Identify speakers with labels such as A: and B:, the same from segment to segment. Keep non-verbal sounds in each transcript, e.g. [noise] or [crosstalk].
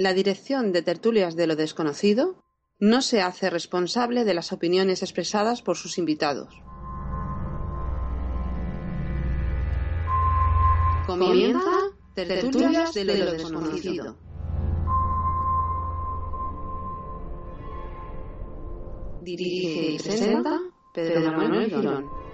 A: La Dirección de Tertulias de lo Desconocido no se hace responsable de las opiniones expresadas por sus invitados. Comienza Tertulias de lo Desconocido. Dirige y presenta Pedro Manuel Girón.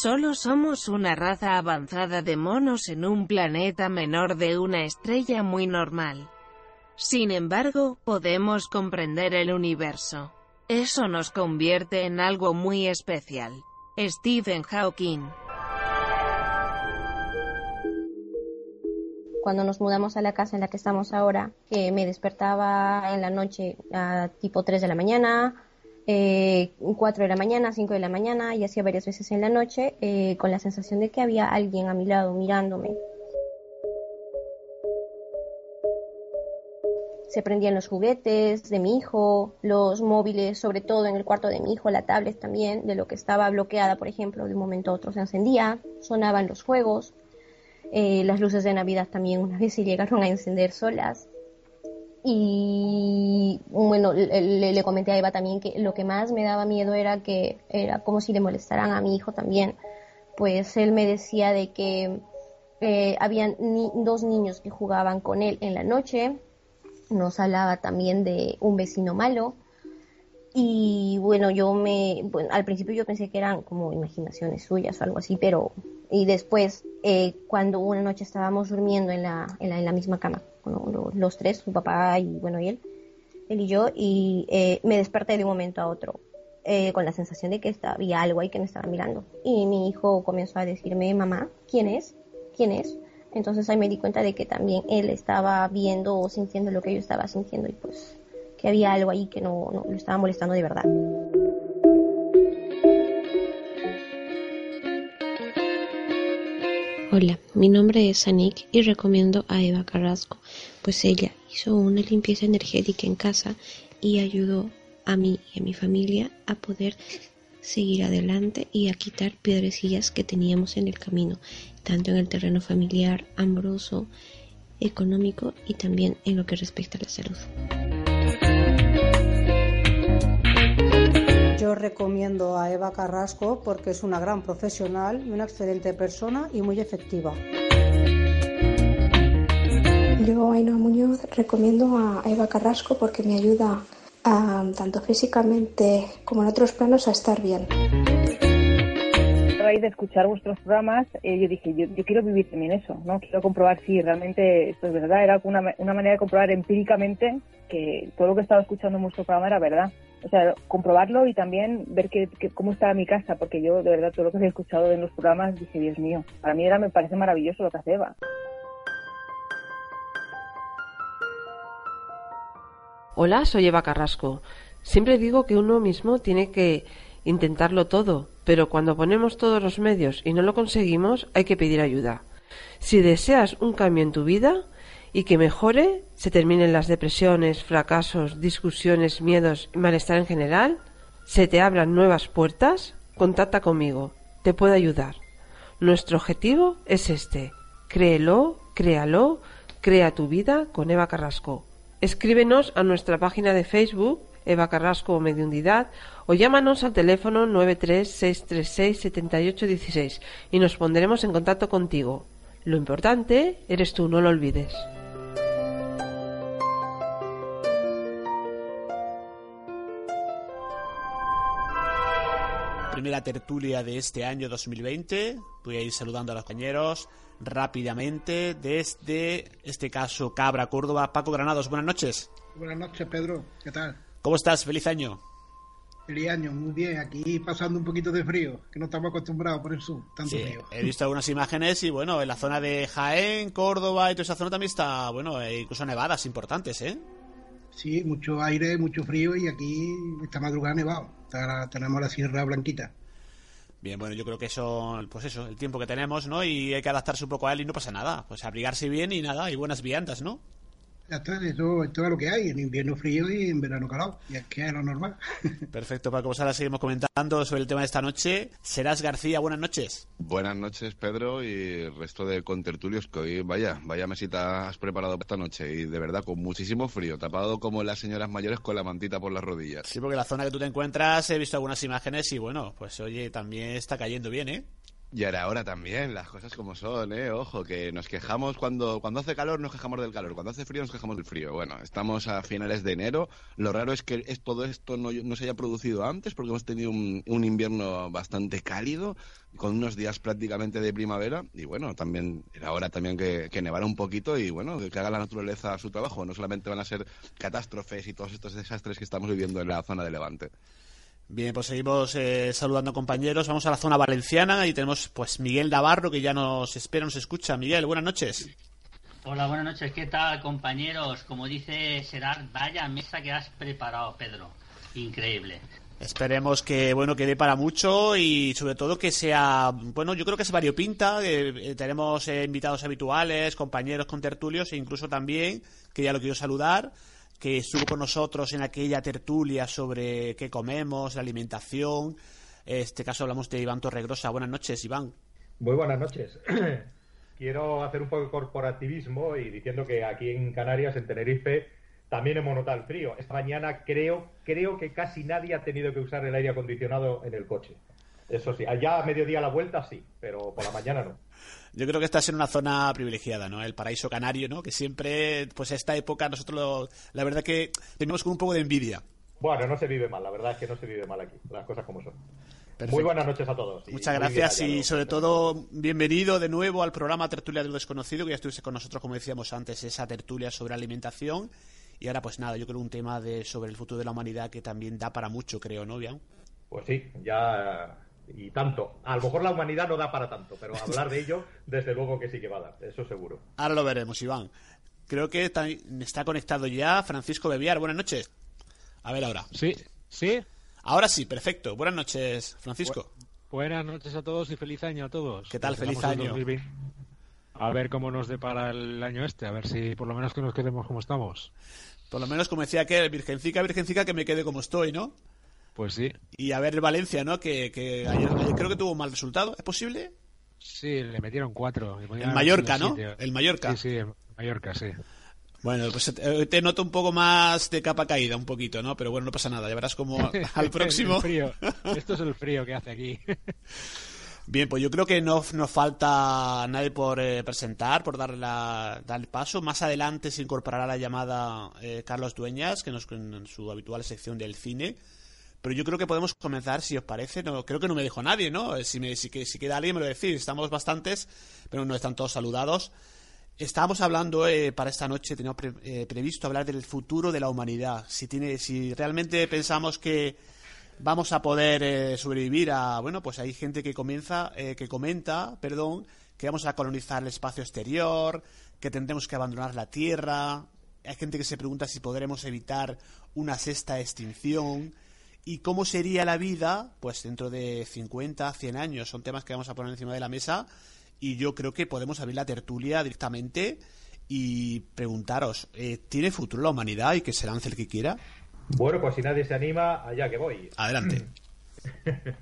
B: Solo somos una raza avanzada de monos en un planeta menor de una estrella muy normal. Sin embargo, podemos comprender el universo. Eso nos convierte en algo muy especial. Stephen Hawking.
C: Cuando nos mudamos a la casa en la que estamos ahora, que me despertaba en la noche a tipo 3 de la mañana, eh, 4 de la mañana, 5 de la mañana y hacía varias veces en la noche eh, con la sensación de que había alguien a mi lado mirándome. Se prendían los juguetes de mi hijo, los móviles, sobre todo en el cuarto de mi hijo, la tablet también, de lo que estaba bloqueada, por ejemplo, de un momento a otro se encendía, sonaban los juegos, eh, las luces de Navidad también una vez llegaron a encender solas. Y bueno, le, comenté a Eva también que lo que más me daba miedo era que era como si le molestaran a mi hijo también. Pues él me decía de que eh, habían dos niños que jugaban con él en la noche. Nos hablaba también de un vecino malo. Y bueno, yo me, bueno, al principio yo pensé que eran como imaginaciones suyas o algo así, pero, y después, eh, cuando una noche estábamos durmiendo en la, en la misma cama, los tres, su papá y bueno, y él, él y yo, y eh, me desperté de un momento a otro eh, con la sensación de que había algo ahí que me estaba mirando. Y mi hijo comenzó a decirme, mamá, ¿quién es? ¿Quién es? Entonces ahí me di cuenta de que también él estaba viendo o sintiendo lo que yo estaba sintiendo y pues que había algo ahí que no, no lo estaba molestando de verdad.
D: Hola, mi nombre es Anik y recomiendo a Eva Carrasco, pues ella hizo una limpieza energética en casa y ayudó a mí y a mi familia a poder seguir adelante y a quitar piedrecillas que teníamos en el camino, tanto en el terreno familiar, amoroso, económico y también en lo que respecta a la salud.
E: Yo recomiendo a Eva Carrasco porque es una gran profesional y una excelente persona y muy efectiva.
F: Yo, Ainhoa Muñoz, recomiendo a Eva Carrasco porque me ayuda tanto físicamente como en otros planos a estar bien.
G: A raíz de escuchar vuestros programas, eh, yo dije, yo, quiero vivir también eso, ¿no? Quiero comprobar si realmente esto es verdad. Era una, una manera de comprobar empíricamente que todo lo que estaba escuchando en vuestro programa era verdad o sea, comprobarlo y también ver que, cómo estaba mi casa, porque yo de verdad todo lo que he escuchado en los programas dije, Dios mío, para mí era, me parece maravilloso lo que hace Eva.
H: Hola, soy Eva Carrasco. Siempre digo que uno mismo tiene que intentarlo todo, pero cuando ponemos todos los medios y no lo conseguimos, hay que pedir ayuda. Si deseas un cambio en tu vida, y que mejore, se terminen las depresiones, fracasos, discusiones, miedos y malestar en general, se te abran nuevas puertas, contacta conmigo, te puedo ayudar. Nuestro objetivo es este, créelo, créalo, crea tu vida con Eva Carrasco. Escríbenos a nuestra página de Facebook, Eva Carrasco o Mediundidad, o llámanos al teléfono 936367816 y nos pondremos en contacto contigo. Lo importante eres tú, no lo olvides.
I: Primera tertulia de este año 2020. Voy a ir saludando a los compañeros rápidamente desde este caso Cabra, Córdoba. Paco Granados, buenas noches.
J: Buenas noches, Pedro. ¿Qué tal?
I: ¿Cómo estás? Feliz año.
J: Feliz año, muy bien. Aquí pasando un poquito de frío, que no estamos acostumbrados por el sur, tanto frío.
I: He visto algunas imágenes y bueno, en la zona de Jaén, Córdoba y toda esa zona también está, bueno, incluso nevadas importantes, ¿eh?
J: Sí, mucho aire, mucho frío y aquí esta madrugada nevado. tenemos la Sierra Blanquita.
I: Bien, bueno, yo creo que eso, pues eso, el tiempo que tenemos, ¿no? Y hay que adaptarse un poco a él y no pasa nada. Pues abrigarse bien y nada, y buenas viandas, ¿no?
J: Ya está, esto, esto es lo que hay, en invierno frío y en verano calado, y es que es lo normal. [laughs]
I: Perfecto, Paco, pues ahora seguimos comentando sobre el tema de esta noche. Serás García, buenas noches.
K: Buenas noches, Pedro, y el resto de contertulios que hoy, vaya, vaya mesita has preparado para esta noche, y de verdad con muchísimo frío, tapado como las señoras mayores con la mantita por las rodillas.
I: Sí, porque la zona que tú te encuentras he visto algunas imágenes y bueno, pues oye, también está cayendo bien, ¿eh?
K: Y ahora, ahora también, las cosas como son, ¿eh? Ojo, que nos quejamos cuando, cuando hace calor, nos quejamos del calor. Cuando hace frío, nos quejamos del frío. Bueno, estamos a finales de enero. Lo raro es que es, todo esto no, no, se haya producido antes, porque hemos tenido un, invierno bastante cálido, con unos días prácticamente de primavera. Y bueno, también era hora también que, que nevara un poquito y bueno, que haga la naturaleza su trabajo. No solamente van a ser catástrofes y todos estos desastres que estamos viviendo en la zona de Levante.
I: Bien, pues seguimos eh, saludando compañeros. Vamos a la zona valenciana y tenemos pues Miguel Navarro que ya nos espera, nos escucha. Miguel, buenas noches.
L: Hola, buenas noches. ¿Qué tal, compañeros? Como dice Gerard, vaya mesa que has preparado, Pedro. Increíble.
I: Esperemos que bueno que dé para mucho y sobre todo que sea bueno yo creo que es variopinta eh, tenemos eh, invitados habituales compañeros con tertulios e incluso también que ya lo quiero saludar que estuvo con nosotros en aquella tertulia sobre qué comemos, la alimentación. En este caso hablamos de Iván Torregrosa. Buenas noches, Iván.
M: Muy buenas noches. [clears throat] Quiero hacer un poco de corporativismo y diciendo que aquí en Canarias, en Tenerife, también hemos notado el frío. Esta mañana creo, creo que casi nadie ha tenido que usar el aire acondicionado en el coche. Eso sí, allá a mediodía a la vuelta sí, pero por la mañana no.
I: Yo creo que estás en una zona privilegiada, ¿no? El paraíso canario, ¿no? Que siempre, pues a esta época nosotros, lo, la verdad que tenemos con un poco de envidia.
M: Bueno, no se vive mal, la verdad es que no se vive mal aquí, las cosas como son. Perfecto. Muy buenas noches a todos.
I: Muchas gracias y sobre todo bienvenido de nuevo al programa Tertulia de lo Desconocido, que ya estuviste con nosotros, como decíamos antes, esa tertulia sobre alimentación. Y ahora pues nada, yo creo un tema de sobre el futuro de la humanidad que también da para mucho, creo, ¿no, Bian?
M: Pues sí, ya y tanto. A lo mejor la humanidad no da para tanto, pero hablar de ello, desde luego que sí que va a dar, eso seguro.
I: Ahora lo veremos, Iván. Creo que está, está conectado ya Francisco Bebiar. Buenas noches. A ver ahora.
N: Sí, sí.
I: Ahora sí, perfecto. Buenas noches, Francisco.
N: Bu buenas noches a todos y feliz año a todos.
I: ¿Qué tal? Feliz año.
N: A ver cómo nos depara el año este, a ver si por lo menos que nos quedemos como estamos.
I: Por lo menos, como decía que Virgencica, Virgencica, que me quede como estoy, ¿no?
N: Pues sí.
I: Y a ver Valencia, ¿no? Que, que ayer, ayer, creo que tuvo un mal resultado. ¿Es posible?
N: Sí, le metieron cuatro.
I: El Mallorca, ¿no? Sitio. El Mallorca.
N: Sí, sí, el Mallorca, sí.
I: Bueno, pues te, te, noto un poco más de capa caída, un poquito, ¿no? Pero bueno, no pasa nada. Ya verás como [laughs] al próximo.
N: frío. [laughs] Esto es el frío que hace aquí. [laughs]
I: Bien, pues yo creo que no nos falta nadie por eh, presentar, por dar, la, dar el paso. Más adelante se incorporará la llamada eh, Carlos Dueñas, que nos en su habitual sección del cine. Pero yo creo que podemos comenzar, si os parece. No, creo que no me dijo nadie, ¿no? Si, me, si, si queda alguien me lo decís. Estamos bastantes, pero no están todos saludados. Estábamos hablando eh, para esta noche, teníamos eh, previsto hablar del futuro de la humanidad. Si, tiene, si realmente pensamos que vamos a poder eh, sobrevivir a. Bueno, pues hay gente que comienza, que comenta, perdón, que vamos a colonizar el espacio exterior, que tendremos que abandonar la Tierra. Hay gente que se pregunta si podremos evitar una sexta extinción y cómo sería la vida pues dentro de 50, 100 años. Son temas que vamos a poner encima de la mesa y yo creo que podemos abrir la tertulia directamente y preguntaros, eh, ¿tiene futuro la humanidad y que se lance el que quiera?
M: Bueno, pues si nadie se anima, allá que voy.
I: Adelante. [clears throat]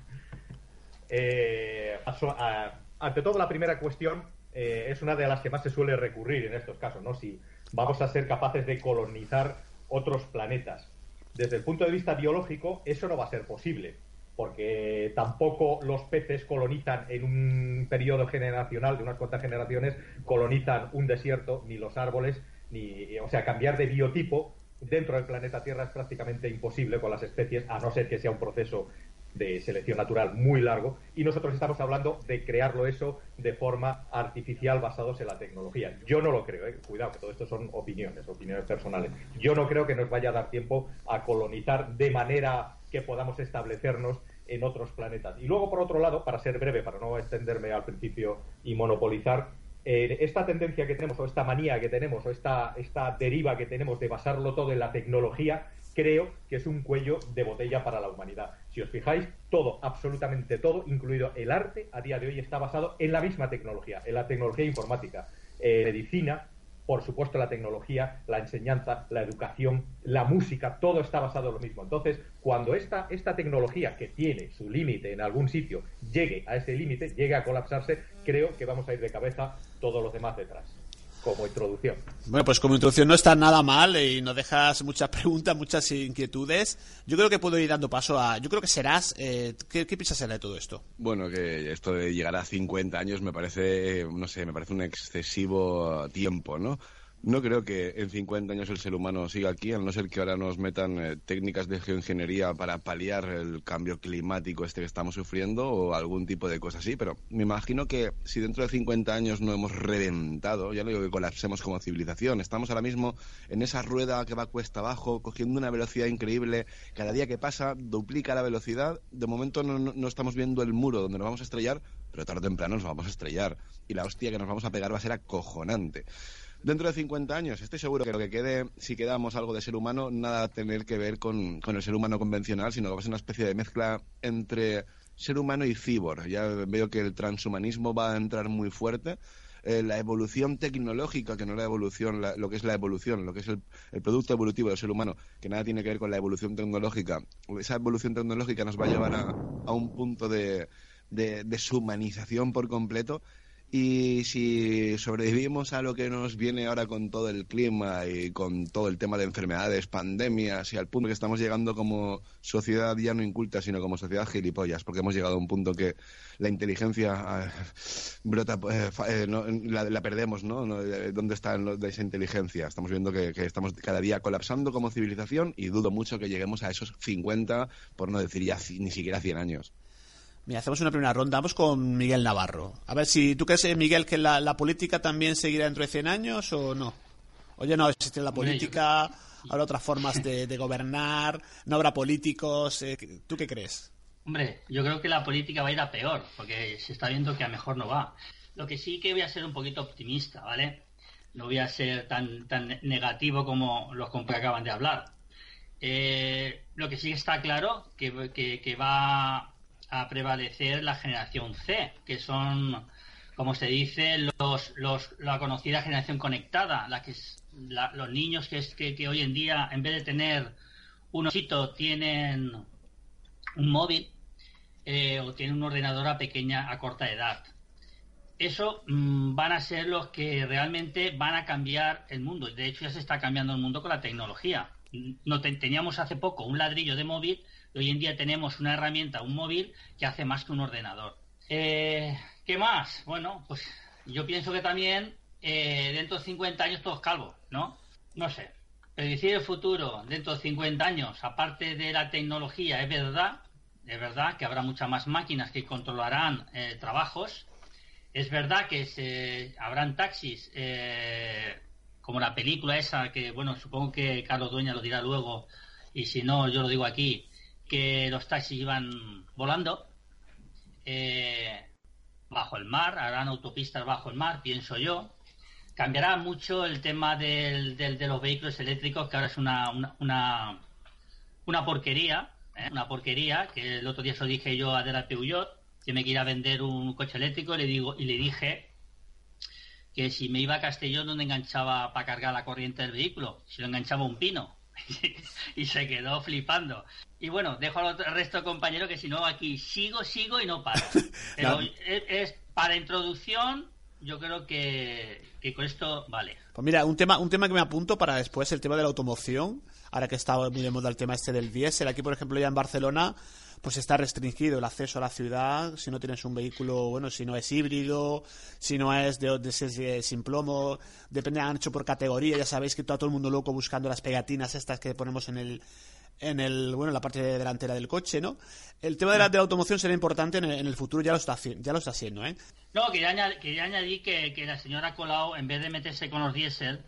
M: eh, a, ante todo, la primera cuestión eh, es una de las que más se suele recurrir en estos casos, ¿no? Si vamos a ser capaces de colonizar otros planetas desde el punto de vista biológico, eso no va a ser posible, porque tampoco los peces colonizan en un periodo generacional de unas cuantas generaciones, colonizan un desierto, ni los árboles, ni, o sea, cambiar de biotipo dentro del planeta Tierra es prácticamente imposible con las especies, a no ser que sea un proceso de selección natural muy largo y nosotros estamos hablando de crearlo eso de forma artificial basados en la tecnología. Yo no lo creo, ¿eh? cuidado, que todo esto son opiniones, opiniones personales. Yo no creo que nos vaya a dar tiempo a colonizar de manera que podamos establecernos en otros planetas. Y luego, por otro lado, para ser breve, para no extenderme al principio y monopolizar, eh, esta tendencia que tenemos, o esta manía que tenemos, o esta, esta deriva que tenemos de basarlo todo en la tecnología, creo que es un cuello de botella para la humanidad. Si os fijáis, todo, absolutamente todo, incluido el arte, a día de hoy está basado en la misma tecnología, en la tecnología informática. Eh, medicina, por supuesto la tecnología, la enseñanza, la educación, la música, todo está basado en lo mismo. Entonces, cuando esta, esta tecnología que tiene su límite en algún sitio llegue a ese límite, llegue a colapsarse, creo que vamos a ir de cabeza todos los demás detrás como introducción.
I: Bueno, pues como introducción no está nada mal y nos dejas muchas [laughs] preguntas, muchas inquietudes. Yo creo que puedo ir dando paso a... Yo creo que serás... Eh, ¿qué, ¿Qué piensas de todo esto?
K: Bueno, que esto de llegar a 50 años me parece, no sé, me parece un excesivo tiempo, ¿no? No creo que en 50 años el ser humano siga aquí, a no ser que ahora nos metan eh, técnicas de geoingeniería para paliar el cambio climático este que estamos sufriendo o algún tipo de cosa así, pero me imagino que si dentro de 50 años no hemos reventado, ya no digo que colapsemos como civilización, estamos ahora mismo en esa rueda que va cuesta abajo, cogiendo una velocidad increíble, cada día que pasa duplica la velocidad, de momento no, no, estamos viendo el muro donde nos vamos a estrellar, pero tarde o temprano nos vamos a estrellar y la hostia que nos vamos a pegar va a ser acojonante dentro de 50 años estoy seguro que lo que quede, si quedamos algo de ser humano, nada a tener que ver con, el ser humano convencional, sino que va a ser una especie de mezcla entre ser humano y cibor. Ya veo que el transhumanismo va a entrar muy fuerte. Eh, la evolución tecnológica, que no la evolución, la, lo que es la evolución, lo que es el, el, producto evolutivo del ser humano, que nada tiene que ver con la evolución tecnológica. Esa evolución tecnológica nos va a llevar a, a un punto de, de deshumanización por completo y si sobrevivimos a lo que nos viene ahora con todo el clima y con todo el tema de enfermedades, pandemias y al punto que estamos llegando como sociedad ya no inculta, sino como sociedad gilipollas, porque hemos llegado a un punto que la inteligencia eh, brota, eh, eh, no, la, perdemos, ¿no? ¿Dónde está esa inteligencia? Estamos viendo que, que, estamos cada día colapsando como civilización y dudo mucho que lleguemos a esos 50, por no decir ya ni siquiera 100 años.
I: Mira, hacemos una primera ronda. Vamos con Miguel Navarro. A ver si tú crees, Miguel, que la, la, política también seguirá dentro de 100 años o no. Oye, no existe la política, habrá otras formas de, de, gobernar, no habrá políticos. Eh, ¿Tú qué crees?
L: Hombre, yo creo que la política va a ir a peor, porque se está viendo que a mejor no va. Lo que sí que voy a ser un poquito optimista, ¿vale? No voy a ser tan, tan negativo como los que acaban de hablar. Eh, lo que sí está claro que, que, que va a prevalecer la generación C, que son, como se dice, los, los, la conocida generación conectada, la que la, los niños que, es, que, que, hoy en día, en vez de tener un osito, tienen un móvil eh, o tienen un ordenador pequeña, a corta edad. Eso mmm, van a ser los que realmente van a cambiar el mundo. De hecho, ya se está cambiando el mundo con la tecnología. No te, teníamos hace poco un ladrillo de móvil hoy en día tenemos una herramienta, un móvil, que hace más que un ordenador. Eh, ¿Qué más? Bueno, pues yo pienso que también eh, dentro de 50 años todos calvos, ¿no? No sé. Predecir el futuro dentro de 50 años, aparte de la tecnología, es verdad, es verdad que habrá muchas más máquinas que controlarán eh, trabajos. Es verdad que se, habrán taxis, como la película esa, que bueno, supongo que Carlos Dueña lo dirá luego, y si no, yo lo digo aquí, que los taxis iban volando eh, bajo el mar, harán autopistas bajo el mar, pienso yo. Cambiará mucho el tema del, del, de los vehículos eléctricos, que ahora es una, una, una, una porquería, ¿eh? una porquería, que el otro día se lo dije yo a Dera Peugeot, que me quería vender un coche eléctrico y le, digo, y le dije que si me iba a Castellón no enganchaba para cargar la corriente del vehículo, si lo enganchaba un pino. [laughs] y se quedó flipando. Y bueno, dejo al resto de compañeros que si no aquí sigo, sigo y no paro. [laughs] Pero no. es, es, para introducción, yo creo que, que, con esto vale.
I: Pues mira, un tema, un tema que me apunto para después, el tema de la automoción. Ahora que está muy de moda el tema este del diésel, aquí por ejemplo ya en Barcelona pues está restringido el acceso a la ciudad si no tienes un vehículo, bueno, si no es híbrido, si no es de, de, sin plomo, depende, han hecho por categoría, ya sabéis que todo el mundo loco buscando las pegatinas estas que ponemos en el en el bueno en la parte delantera del coche, ¿no? El tema de la, de la automoción será importante en el, en el, futuro, ya lo está ya lo está haciendo, ¿eh?
L: No, quería añadir, quería añadir que, que la señora Colau, en vez de meterse con los diésel,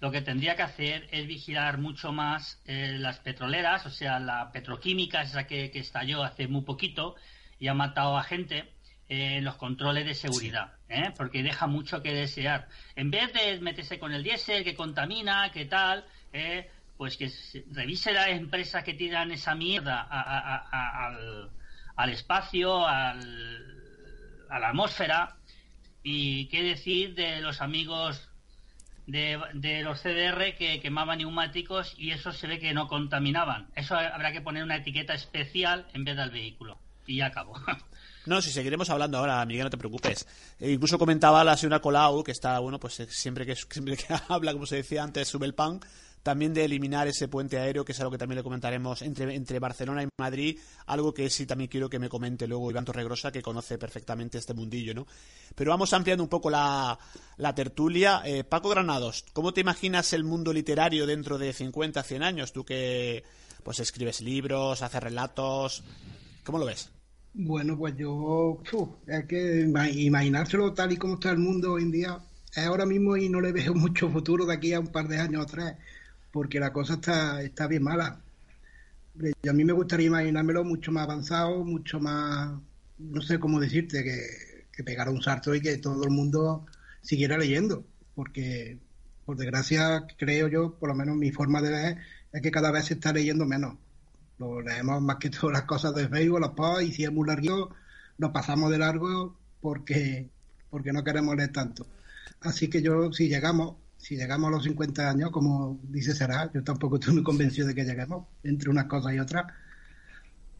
L: lo que tendría que hacer es vigilar mucho más eh, las petroleras, o sea, la petroquímica, esa que, que, estalló hace muy poquito y ha matado a gente, eh, los controles de seguridad, ¿eh? porque deja mucho que desear. En vez de meterse con el diésel, que contamina, que tal, eh, pues que revise las empresas que tiran esa mierda a, a, a, al, al, espacio, al, a la atmósfera, y qué decir de los amigos de, de los CDR que quemaban neumáticos y eso se ve que no contaminaban. Eso habrá que poner una etiqueta especial en vez del vehículo. Y ya acabó. [laughs]
I: No, si seguiremos hablando ahora, Miguel, no te preocupes. E incluso comentaba la señora Colau, que está, bueno, pues eh, siempre que, [laughs] siempre que habla, como se decía antes, sube el pan, también de eliminar ese puente aéreo, que es algo que también le comentaremos entre, entre Barcelona y Madrid, algo que sí también quiero que me comente luego Iván Torregrosa, que conoce perfectamente este mundillo, ¿no? Pero vamos ampliando un poco la, la tertulia. Eh, Paco Granados, ¿cómo te imaginas el mundo literario dentro de 50, 100 años? Tú que pues escribes libros, haces relatos, ¿cómo lo ves?
J: Bueno, pues yo, es que imaginárselo tal y como está el mundo hoy en día, ahora mismo y no le veo [laughs] mucho futuro de aquí a un par de años atrás, porque la cosa está, está bien mala. Y a mí me gustaría imaginármelo mucho más avanzado, mucho más, no sé cómo decirte, que, que pegara un salto y que todo el mundo siguiera leyendo, porque por desgracia creo yo, por lo menos mi forma de ver, es que cada vez se está leyendo menos lo leemos más que todas las cosas de Facebook, los posts, y si es muy largo, nos pasamos de largo porque, porque no queremos leer tanto. Así que yo, si llegamos, si llegamos a los 50 años, como dice Será, yo tampoco estoy muy convencido de que lleguemos, entre unas cosas y otras.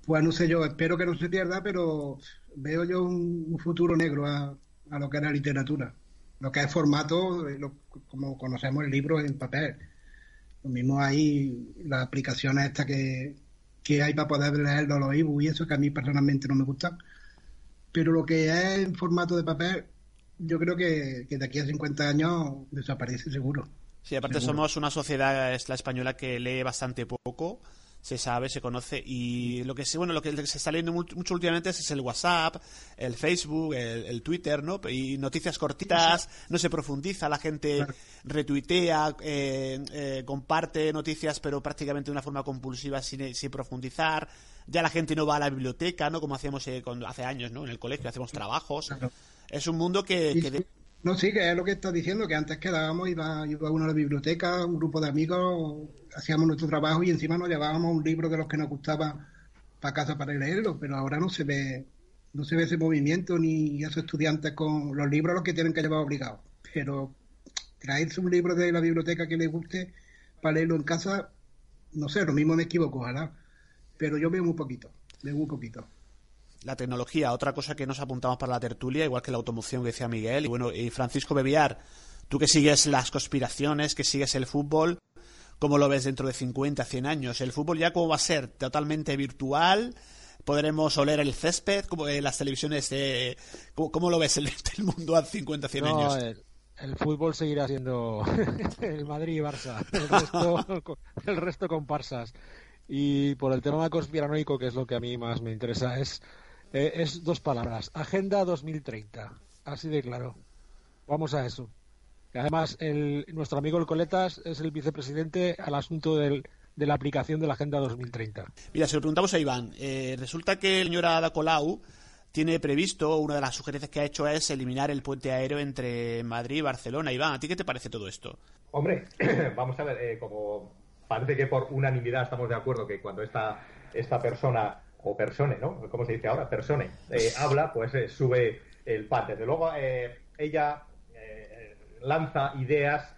J: Pues no sé yo, espero que no se pierda, pero veo yo un, futuro negro a, a, lo que es la literatura. Lo que es formato, como conocemos el libro en papel. Lo mismo hay las aplicaciones estas que, que hay para poder leerlo los ebooks y eso que a mí personalmente no me gusta. Pero lo que es en formato de papel, yo creo que, de aquí a 50 años desaparece seguro.
I: Sí, aparte somos una sociedad, es la española, que lee bastante poco se sabe, se conoce y lo que sí, bueno, lo que se está leyendo mucho últimamente es el WhatsApp, el Facebook, el, Twitter, ¿no? Y noticias cortitas, no se profundiza, la gente retuitea, eh, eh, comparte noticias, pero prácticamente de una forma compulsiva sin, sin, profundizar. Ya la gente no va a la biblioteca, ¿no? Como hacíamos eh, cuando, hace años, ¿no? En el colegio hacemos trabajos. Es un mundo que, que
J: no, sí, que es lo que estás diciendo, que antes quedábamos, iba, iba uno a la biblioteca, un grupo de amigos, hacíamos nuestro trabajo y encima nos llevábamos un libro de los que nos gustaba para casa para leerlo, pero ahora no se ve, no se ve ese movimiento ni esos estudiantes con los libros los que tienen que llevar obligados. Pero traerse un libro de la biblioteca que les guste para leerlo en casa, no sé, lo mismo me equivoco, ojalá. Pero yo veo muy poquito, veo muy poquito
I: la tecnología, otra cosa que nos apuntamos para la tertulia, igual que la automoción que decía Miguel. Y bueno, y Francisco Bebiar, tú que sigues las conspiraciones, que sigues el fútbol, ¿cómo lo ves dentro de 50, 100 años? ¿El fútbol ya cómo va a ser? ¿Totalmente virtual? ¿Podremos oler el césped? como en las televisiones de... ¿Cómo, lo ves el, el, mundo a 50, 100 años?
N: El, fútbol seguirá siendo [laughs] el Madrid y Barça. El resto, [laughs] el resto comparsas. Y por el tema conspiranoico, que es lo que a mí más me interesa, es eh, es dos palabras. Agenda 2030. Así de claro. Vamos a eso. Además, el, nuestro amigo el Coletas es el vicepresidente al asunto del, de la aplicación de la Agenda 2030.
I: Mira, se lo preguntamos a Iván. Eh, resulta que el señor Ada Colau tiene previsto, una de las sugerencias que ha hecho es eliminar el puente aéreo entre Madrid y Barcelona. Iván, ¿a ti qué te parece todo esto?
M: Hombre, [clears throat] vamos a ver, eh, como parece que por unanimidad estamos de acuerdo que cuando esta, esta persona o persone, ¿no? ¿Cómo se dice ahora? Persone, eh, habla, pues eh, sube el pan. Desde luego, eh, ella lanza ideas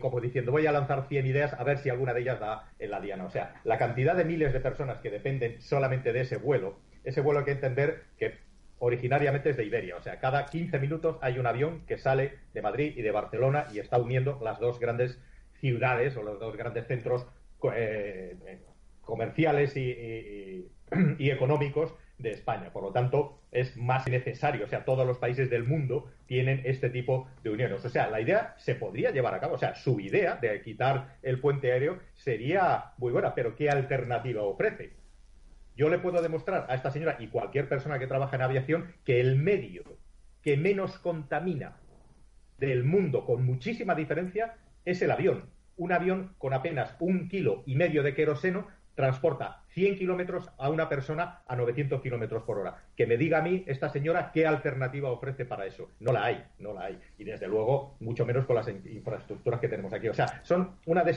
M: como diciendo, voy a lanzar 100 ideas a ver si alguna de ellas da en la diana. O sea, la cantidad de miles de personas que dependen solamente de ese vuelo, ese vuelo hay que entender que originariamente es de Iberia. O sea, cada 15 minutos hay un avión que sale de Madrid y de Barcelona y está uniendo las dos grandes ciudades o los dos grandes centros comerciales y y económicos de España. Por lo tanto, es más necesario. O sea, todos los países del mundo tienen este tipo de uniones. O sea, la idea se podría llevar a cabo. O sea, su idea de quitar el puente aéreo sería muy buena, pero ¿qué alternativa ofrece? Yo le puedo demostrar a esta señora y cualquier persona que trabaja en aviación que el medio que menos contamina del mundo con muchísima diferencia es el avión. Un avión con apenas un kilo y medio de queroseno transporta 100 kilómetros a una persona a 900 kilómetros por hora. Que me diga a mí esta señora qué alternativa ofrece para eso. No la hay, no la hay. Y desde luego, mucho menos con las infraestructuras que tenemos aquí. O sea, son una de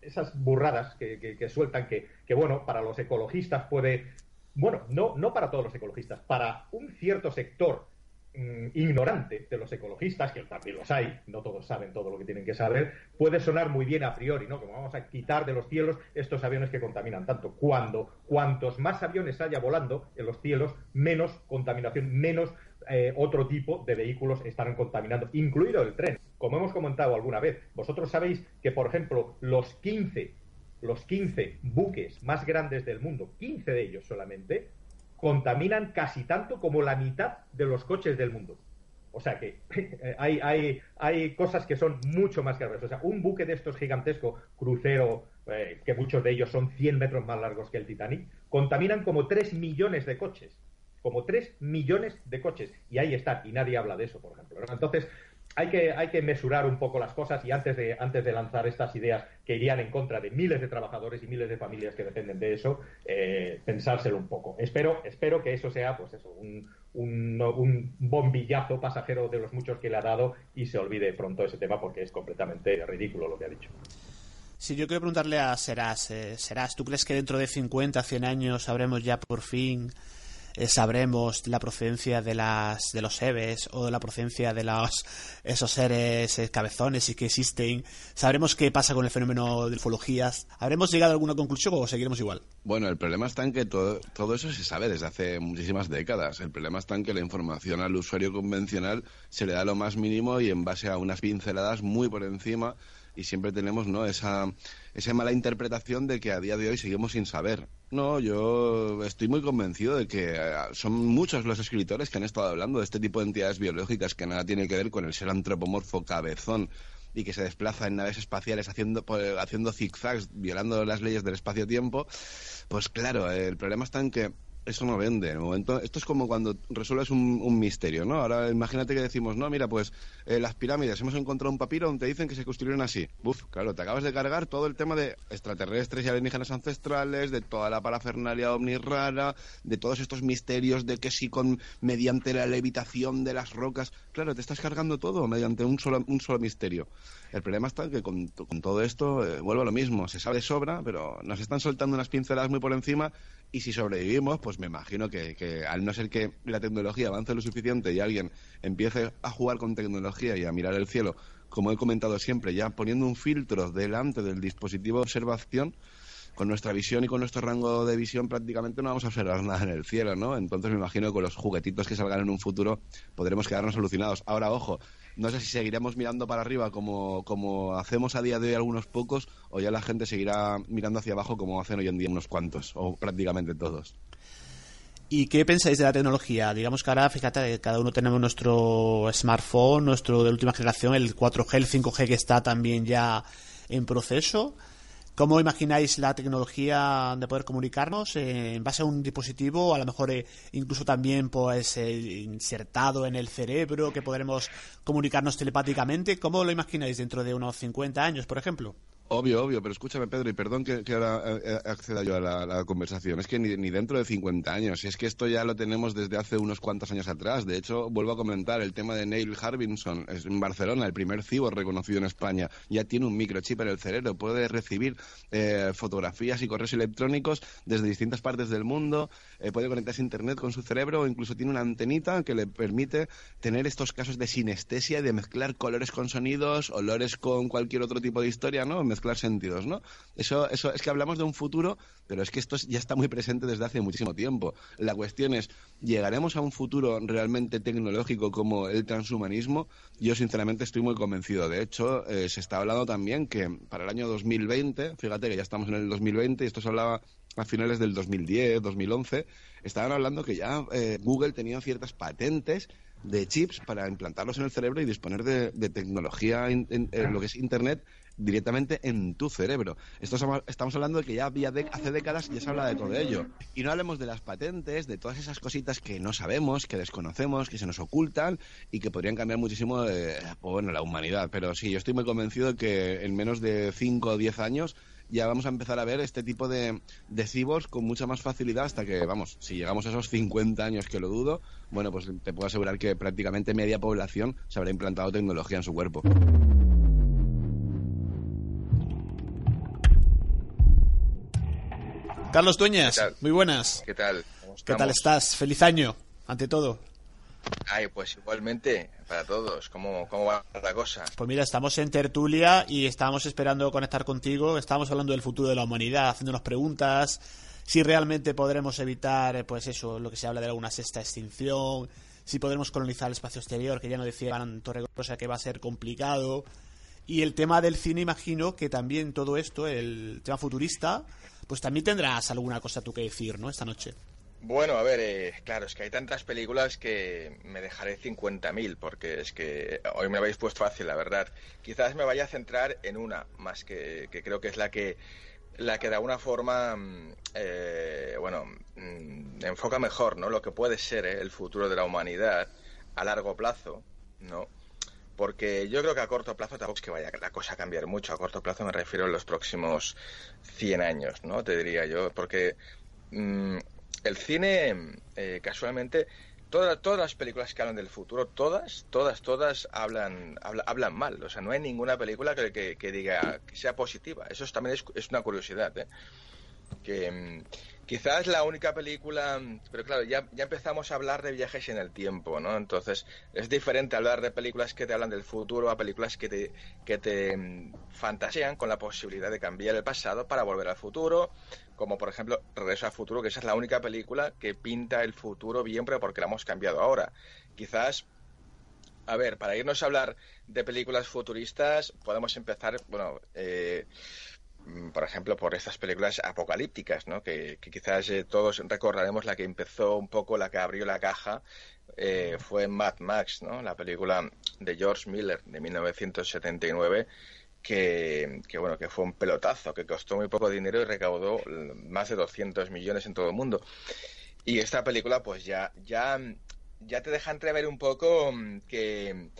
M: esas burradas que, sueltan que, que, bueno, para los ecologistas puede. Bueno, no, no para todos los ecologistas, para un cierto sector mm, ignorante de los ecologistas, que también los hay, no todos saben todo lo que tienen que saber, puede sonar muy bien a priori, ¿no? Como vamos a quitar de los cielos estos aviones que contaminan tanto. Cuando cuantos más aviones haya volando en los cielos, menos contaminación, menos eh, otro tipo de vehículos estarán contaminando, incluido el tren. Como hemos comentado alguna vez, vosotros sabéis que, por ejemplo, los 15, los 15 buques más grandes del mundo, 15 de ellos solamente, contaminan casi tanto como la mitad de los coches del mundo. O sea que [laughs] hay, hay, hay cosas que son mucho más graves. O sea, un buque de estos gigantesco, crucero, eh, que muchos de ellos son 100 metros más largos que el Titanic, contaminan como 3 millones de coches. Como 3 millones de coches. Y ahí están. Y nadie habla de eso, por ejemplo. Entonces, hay que, hay que mesurar un poco las cosas y antes de, antes de lanzar estas ideas que irían en contra de miles de trabajadores y miles de familias que dependen de eso, eh, pensárselo un poco. Espero, espero que eso sea, pues eso, un, un, bombillazo pasajero de los muchos que le ha dado y se olvide pronto ese tema porque es completamente ridículo lo que ha dicho.
I: Si yo quiero preguntarle a Serás, eh, ¿tú crees que dentro de 50, 100 años sabremos ya por fin sabremos la procedencia de las de los Eves o la procedencia de los esos seres eh, cabezones y que existen. Sabremos qué pasa con el fenómeno de ufologías habremos llegado a alguna conclusión o seguiremos igual
K: bueno el problema está en que todo, todo eso se sabe desde hace muchísimas décadas. El problema está en que la información al usuario convencional se le da lo más mínimo y en base a unas pinceladas muy por encima y siempre tenemos no esa, esa mala interpretación de que a día de hoy seguimos sin saber. No, yo estoy muy convencido de que eh, son muchos los escritores que han estado hablando de este tipo de entidades biológicas que nada tiene que ver con el ser antropomorfo cabezón y que se desplaza en naves espaciales haciendo, haciendo zigzags, violando las leyes del espacio-tiempo, pues claro, el problema está en que eso no vende. En el momento, esto es como cuando resuelves un, misterio, ¿no? Ahora imagínate que decimos, no, mira, pues eh, las pirámides, hemos encontrado un papiro donde dicen que se construyeron así. Uf, claro, te acabas de cargar todo el tema de extraterrestres y alienígenas ancestrales, de toda la parafernalia ovni rara, de todos estos misterios de que si con mediante la levitación de las rocas, claro, te estás cargando todo mediante un solo, un solo misterio. El problema está que con, todo esto eh, vuelvo a lo mismo, se sabe sobra, pero nos están soltando unas pinceladas muy por encima y si sobrevivimos, pues me imagino que, al no ser que la tecnología avance lo suficiente y alguien empiece a jugar con tecnología y a mirar el cielo, como he comentado siempre, ya poniendo un filtro delante del dispositivo de observación, con nuestra visión y con nuestro rango de visión prácticamente no vamos a observar nada en el cielo, ¿no? Entonces me imagino que con los juguetitos que salgan en un futuro podremos quedarnos alucinados. Ahora, ojo, no sé si seguiremos mirando para arriba como, como hacemos a día de hoy algunos pocos o ya la gente seguirá mirando hacia abajo como hacen hoy en día unos cuantos o prácticamente todos.
I: ¿Y qué pensáis de la tecnología? Digamos que ahora, fíjate, cada uno tenemos nuestro smartphone, nuestro de última generación, el 4G, el 5G que está también ya en proceso. ¿Cómo imagináis la tecnología de poder comunicarnos eh, en base a un dispositivo, a lo mejor eh, incluso también pues eh, insertado en el cerebro, que podremos comunicarnos telepáticamente? ¿Cómo lo imagináis dentro de unos 50 años, por ejemplo?
K: Obvio, obvio, pero escúchame, Pedro, y perdón que, ahora eh, eh, acceda yo a la, conversación. Es que ni, dentro de 50 años, es que esto ya lo tenemos desde hace unos cuantos años atrás. De hecho, vuelvo a comentar el tema de Neil Harbinson es en Barcelona, el primer cibor reconocido en España. Ya tiene un microchip en el cerebro, puede recibir eh, fotografías y correos electrónicos desde distintas partes del mundo, puede conectarse a Internet con su cerebro o incluso tiene una antenita que le permite tener estos casos de sinestesia, de mezclar colores con sonidos, olores con cualquier otro tipo de historia, ¿no? Sentidos, ¿no? Eso, eso es que hablamos de un futuro, pero es que esto ya está muy presente desde hace muchísimo tiempo. La cuestión es, ¿llegaremos a un futuro realmente tecnológico como el transhumanismo? Yo sinceramente estoy muy convencido. De hecho, eh, se está hablando también que para el año 2020, fíjate que ya estamos en el 2020 y esto se hablaba a finales del 2010, 2011, estaban hablando que ya eh, Google tenía ciertas patentes de chips para implantarlos en el cerebro y disponer de, tecnología en, lo que es Internet directamente en tu cerebro. Esto estamos hablando de que ya había hace décadas ya se habla de todo ello. Y no hablemos de las patentes, de todas esas cositas que no sabemos, que desconocemos, que se nos ocultan y que podrían cambiar muchísimo eh, bueno, la humanidad. Pero sí, yo estoy muy convencido de que en menos de 5 o 10 años ya vamos a empezar a ver este tipo de, de cibos con mucha más facilidad hasta que, vamos, si llegamos a esos 50 años que lo dudo, bueno, pues te puedo asegurar que prácticamente media población se habrá implantado tecnología en su cuerpo.
I: Carlos Dueñas, muy buenas.
O: ¿Qué tal?
I: ¿Qué tal estás? Feliz año, ante todo.
O: Ay, pues igualmente, para todos, ¿cómo, cómo va la cosa?
I: Pues mira, estamos en tertulia y estamos esperando conectar contigo. Estamos hablando del futuro de la humanidad, haciéndonos preguntas, si realmente podremos evitar, eh, pues eso, lo que se habla de alguna sexta extinción, si podremos colonizar el espacio exterior, que ya no decía Torregrosa que va a ser complicado. Y el tema del cine, imagino que también todo esto, el tema futurista, pues también tendrás alguna cosa tú que decir, ¿no? Esta noche.
O: Bueno, a ver, eh, claro, es que hay tantas películas que me dejaré 50.000, porque es que hoy me habéis puesto fácil, la verdad. Quizás me vaya a centrar en una, más que, que creo que es la que la que de alguna forma, mm, eh, bueno, mm, enfoca mejor, ¿no? Lo que puede ser eh, el futuro de la humanidad a largo plazo, ¿no? Porque yo creo que a corto plazo tampoco es que vaya la cosa a cambiar mucho. A corto plazo me refiero a los próximos 100 años, ¿no? Te diría yo. Porque mm, el cine, eh, casualmente, todas, todas las películas que hablan del futuro, todas, todas, todas hablan, hablan mal. O sea, no hay ninguna película que, que, diga que sea positiva. Eso también es, es, una curiosidad. ¿eh? Que mm, quizás la única película, pero claro, ya, empezamos a hablar de viajes en el tiempo, ¿no? Entonces es diferente hablar de películas que te hablan del futuro a películas que te, que te mm, fantasean con la posibilidad de cambiar el pasado para volver al futuro como por ejemplo Regreso al Futuro, que esa es la única película que pinta el futuro bien, pero porque la hemos cambiado ahora. Quizás, a ver, para irnos a hablar de películas futuristas, podemos empezar, bueno, eh, por ejemplo, por estas películas apocalípticas, ¿no? Que, quizás eh, todos recordaremos la que empezó un poco, la que abrió la caja, eh, fue Mad Max, ¿no? La película de George Miller de 1979 que, bueno, que fue un pelotazo, que costó muy poco dinero y recaudó más de 200 millones en todo el mundo. Y esta película, pues ya, ya, ya te deja entrever un poco mm, que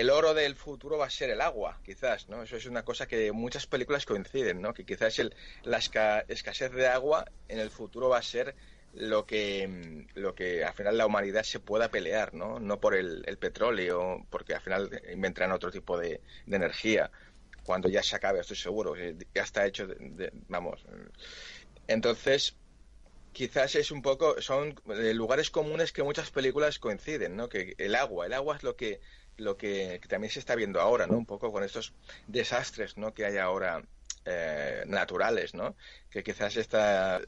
O: el oro del futuro va a ser el agua, quizás, ¿no? Eso es una cosa que muchas películas coinciden, ¿no? Que quizás el, la escasez de agua en el futuro va a ser lo que, mm, lo que al final la humanidad se pueda pelear, ¿no? No por el, petróleo, porque al final inventarán otro tipo de energía cuando ya se acabe, estoy seguro, ya está hecho, vamos. Entonces, quizás es un poco, son eh, lugares comunes que muchas películas coinciden, ¿no? Que el agua, el agua es lo que, lo que, también se está viendo ahora, ¿no? Un poco con estos desastres, ¿no? Que hay ahora eh, naturales, ¿no? Que quizás esta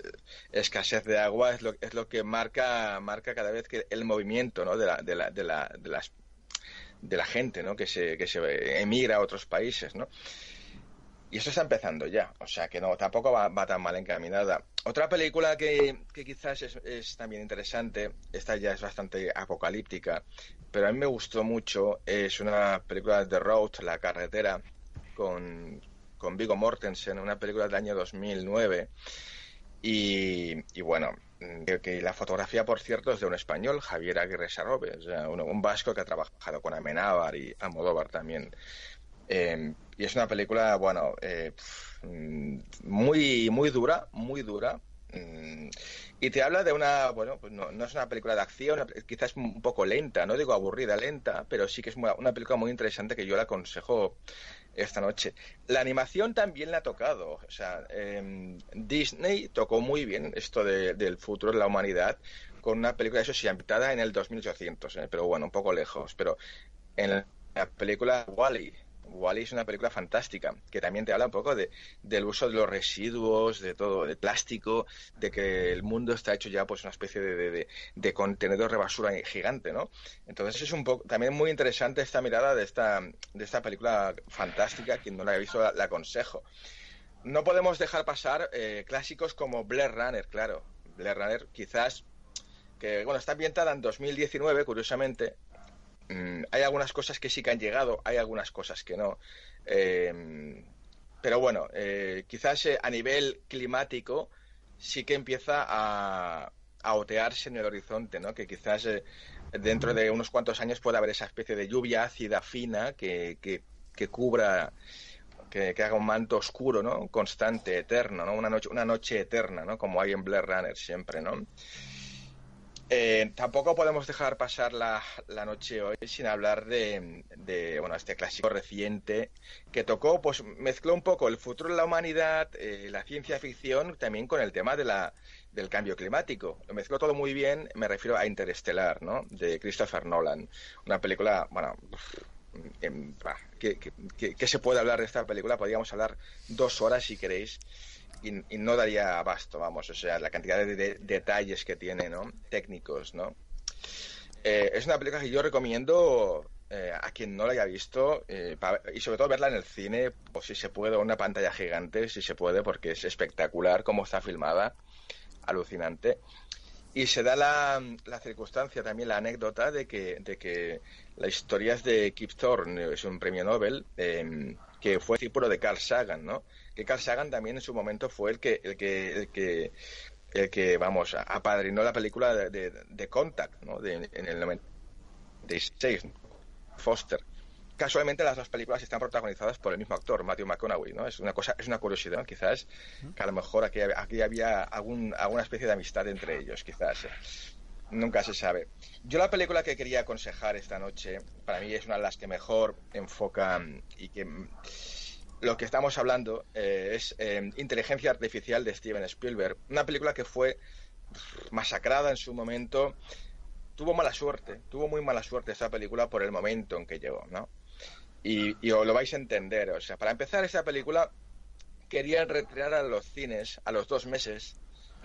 O: escasez de agua es lo, es lo que marca, marca cada vez que el movimiento, ¿no? De, la, gente, ¿no? Que se, que se emigra a otros países, ¿no? Y eso está empezando ya, o sea que no, tampoco va, tan mal encaminada. Otra película que quizás es, también interesante, esta ya es bastante apocalíptica, pero a mí me gustó mucho, es una película de The Road, La Carretera, con, con Vigo Mortensen, una película del año 2009. Y, y bueno, que, la fotografía, por cierto, es de un español, Javier Aguirre Sarrobe, un, vasco que ha trabajado con Amenábar y Amodóvar también. Em, y es una película, bueno, eh, muy, muy dura, muy dura. Mm, y te habla de una, bueno, pues no, es una película de acción, quizás un poco lenta, no digo aburrida, lenta, pero sí que es una película muy interesante que yo le aconsejo esta noche. La animación también la ha tocado. O sea, em, Disney tocó muy bien esto del futuro de la humanidad con una película, eso sí, ambientada en el 2800, eh, pero bueno, un poco lejos. Pero en la película Wally, Wally es una película fantástica que también te habla un poco de, del uso de los residuos, de todo, de plástico, de que el mundo está hecho ya pues una especie de, de, contenedor de basura gigante, ¿no? Entonces es un poco también muy interesante esta mirada de esta, de esta película fantástica. Quien no la haya visto la, aconsejo. No podemos dejar pasar eh, clásicos como Blair Runner, claro. Blair Runner quizás que bueno está ambientada en 2019 curiosamente Mm, hay algunas cosas que sí que han llegado, hay algunas cosas que no. Eh, pero bueno, eh, quizás eh, a nivel climático sí que empieza a, otearse en el horizonte, ¿no? Que quizás dentro de unos cuantos años pueda haber esa especie de lluvia ácida fina que, que, cubra que, haga un manto oscuro, ¿no? Constante, eterno, ¿no? Una noche, una noche eterna, ¿no? Como hay en Blair Runner siempre, ¿no? Eh, tampoco podemos dejar pasar la, la noche hoy sin hablar de, de, bueno este clásico reciente que tocó, pues mezcló un poco el futuro de la humanidad, eh, la ciencia ficción, también con el tema de la, del cambio climático. Lo mezcló todo muy bien, me refiero a Interestelar, ¿no? De Christopher Nolan. Una película, bueno, em, bah, ¿qué, qué- qué- qué se puede hablar de esta película? Podríamos hablar dos horas si queréis y, y no daría abasto, vamos, o sea, la cantidad de, de- detalles que tiene, ¿no? Técnicos, ¿no? Eh, es una película que yo recomiendo eh, a quien no la haya visto eh, y sobre todo verla en el cine, o si se puede, o una pantalla gigante, si se puede, porque es espectacular cómo está filmada, alucinante. Y se da la, la circunstancia, también la anécdota de que, de que la historia es de Kip Thorne, es un premio Nobel, que fue discípulo de Carl Sagan, ¿no? Que Carl Sagan también en su momento fue el que, el que, el que, el que vamos, apadrinó la película de, de, de Contact, ¿no? De, en el 96, Foster. Casualmente las dos películas están protagonizadas por el mismo actor, Matthew McConaughey, ¿no? Es una cosa, es una curiosidad, quizás, que a lo mejor aquí, aquí había algún, alguna especie de amistad entre ellos, quizás. ¿eh? Nunca se sabe. Yo la película que quería aconsejar esta noche, para mí es una de las que mejor enfoca y que lo que estamos hablando eh, es eh, Inteligencia Artificial de Steven Spielberg. Una película que fue masacrada en su momento. Tuvo mala suerte, tuvo muy mala suerte esta película por el momento en que llegó, ¿no? Y, y lo vais a entender. O sea, para empezar, esta película querían retirar a los cines a los dos meses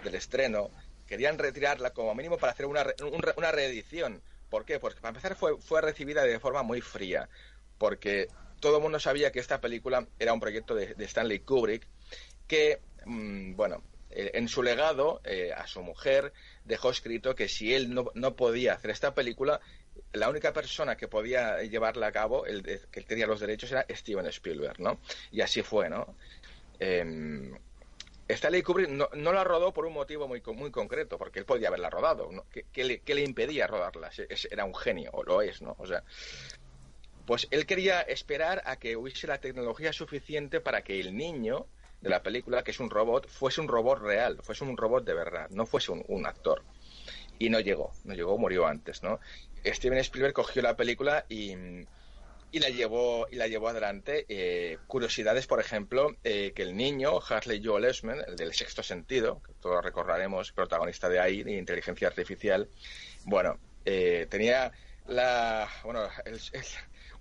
O: del estreno. Querían retirarla como mínimo para hacer una, una reedición. ¿Por qué? Porque para empezar fue, fue recibida de forma muy fría. Porque todo el mundo sabía que esta película era un proyecto de, Stanley Kubrick que, mm, bueno, eh, en su legado eh, a su mujer dejó escrito que si él no, no podía hacer esta película, la única persona que podía llevarla a cabo, el, que tenía los derechos, era Steven Spielberg, ¿no? Y así fue, ¿no? Em, Stanley Kubrick no, no la rodó por un motivo muy, muy concreto, porque él podía haberla rodado. ¿Qué, qué le, qué le impedía rodarla? Era un genio, o lo es, ¿no? O sea, pues él quería esperar a que hubiese la tecnología suficiente para que el niño de la película, que es un robot, fuese un robot real, fuese un robot de verdad, no fuese un, actor. Y no llegó, no llegó, murió antes, ¿no? Steven Spielberg cogió la película y, y la llevó y la llevó adelante. Eh, curiosidades, por ejemplo, eh, que el niño Harley Joel Osment, el del sexto sentido, que todos recordaremos, protagonista de ahí, de inteligencia artificial, bueno, eh, tenía la bueno el-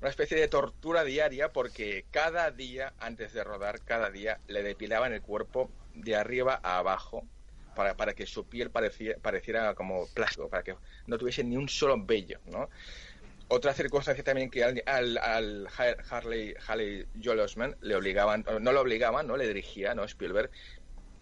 O: una especie de tortura diaria porque cada día antes de rodar, cada día le depilaban el cuerpo de arriba a abajo para, para que su piel parecía- pareciera como plástico, para que no tuviese ni un solo vello, ¿no? Otra circunstancia también que al, al, al Har- Harley, Harley Joel Osment le obligaban, no lo obligaban, no le dirigía, no Spielberg,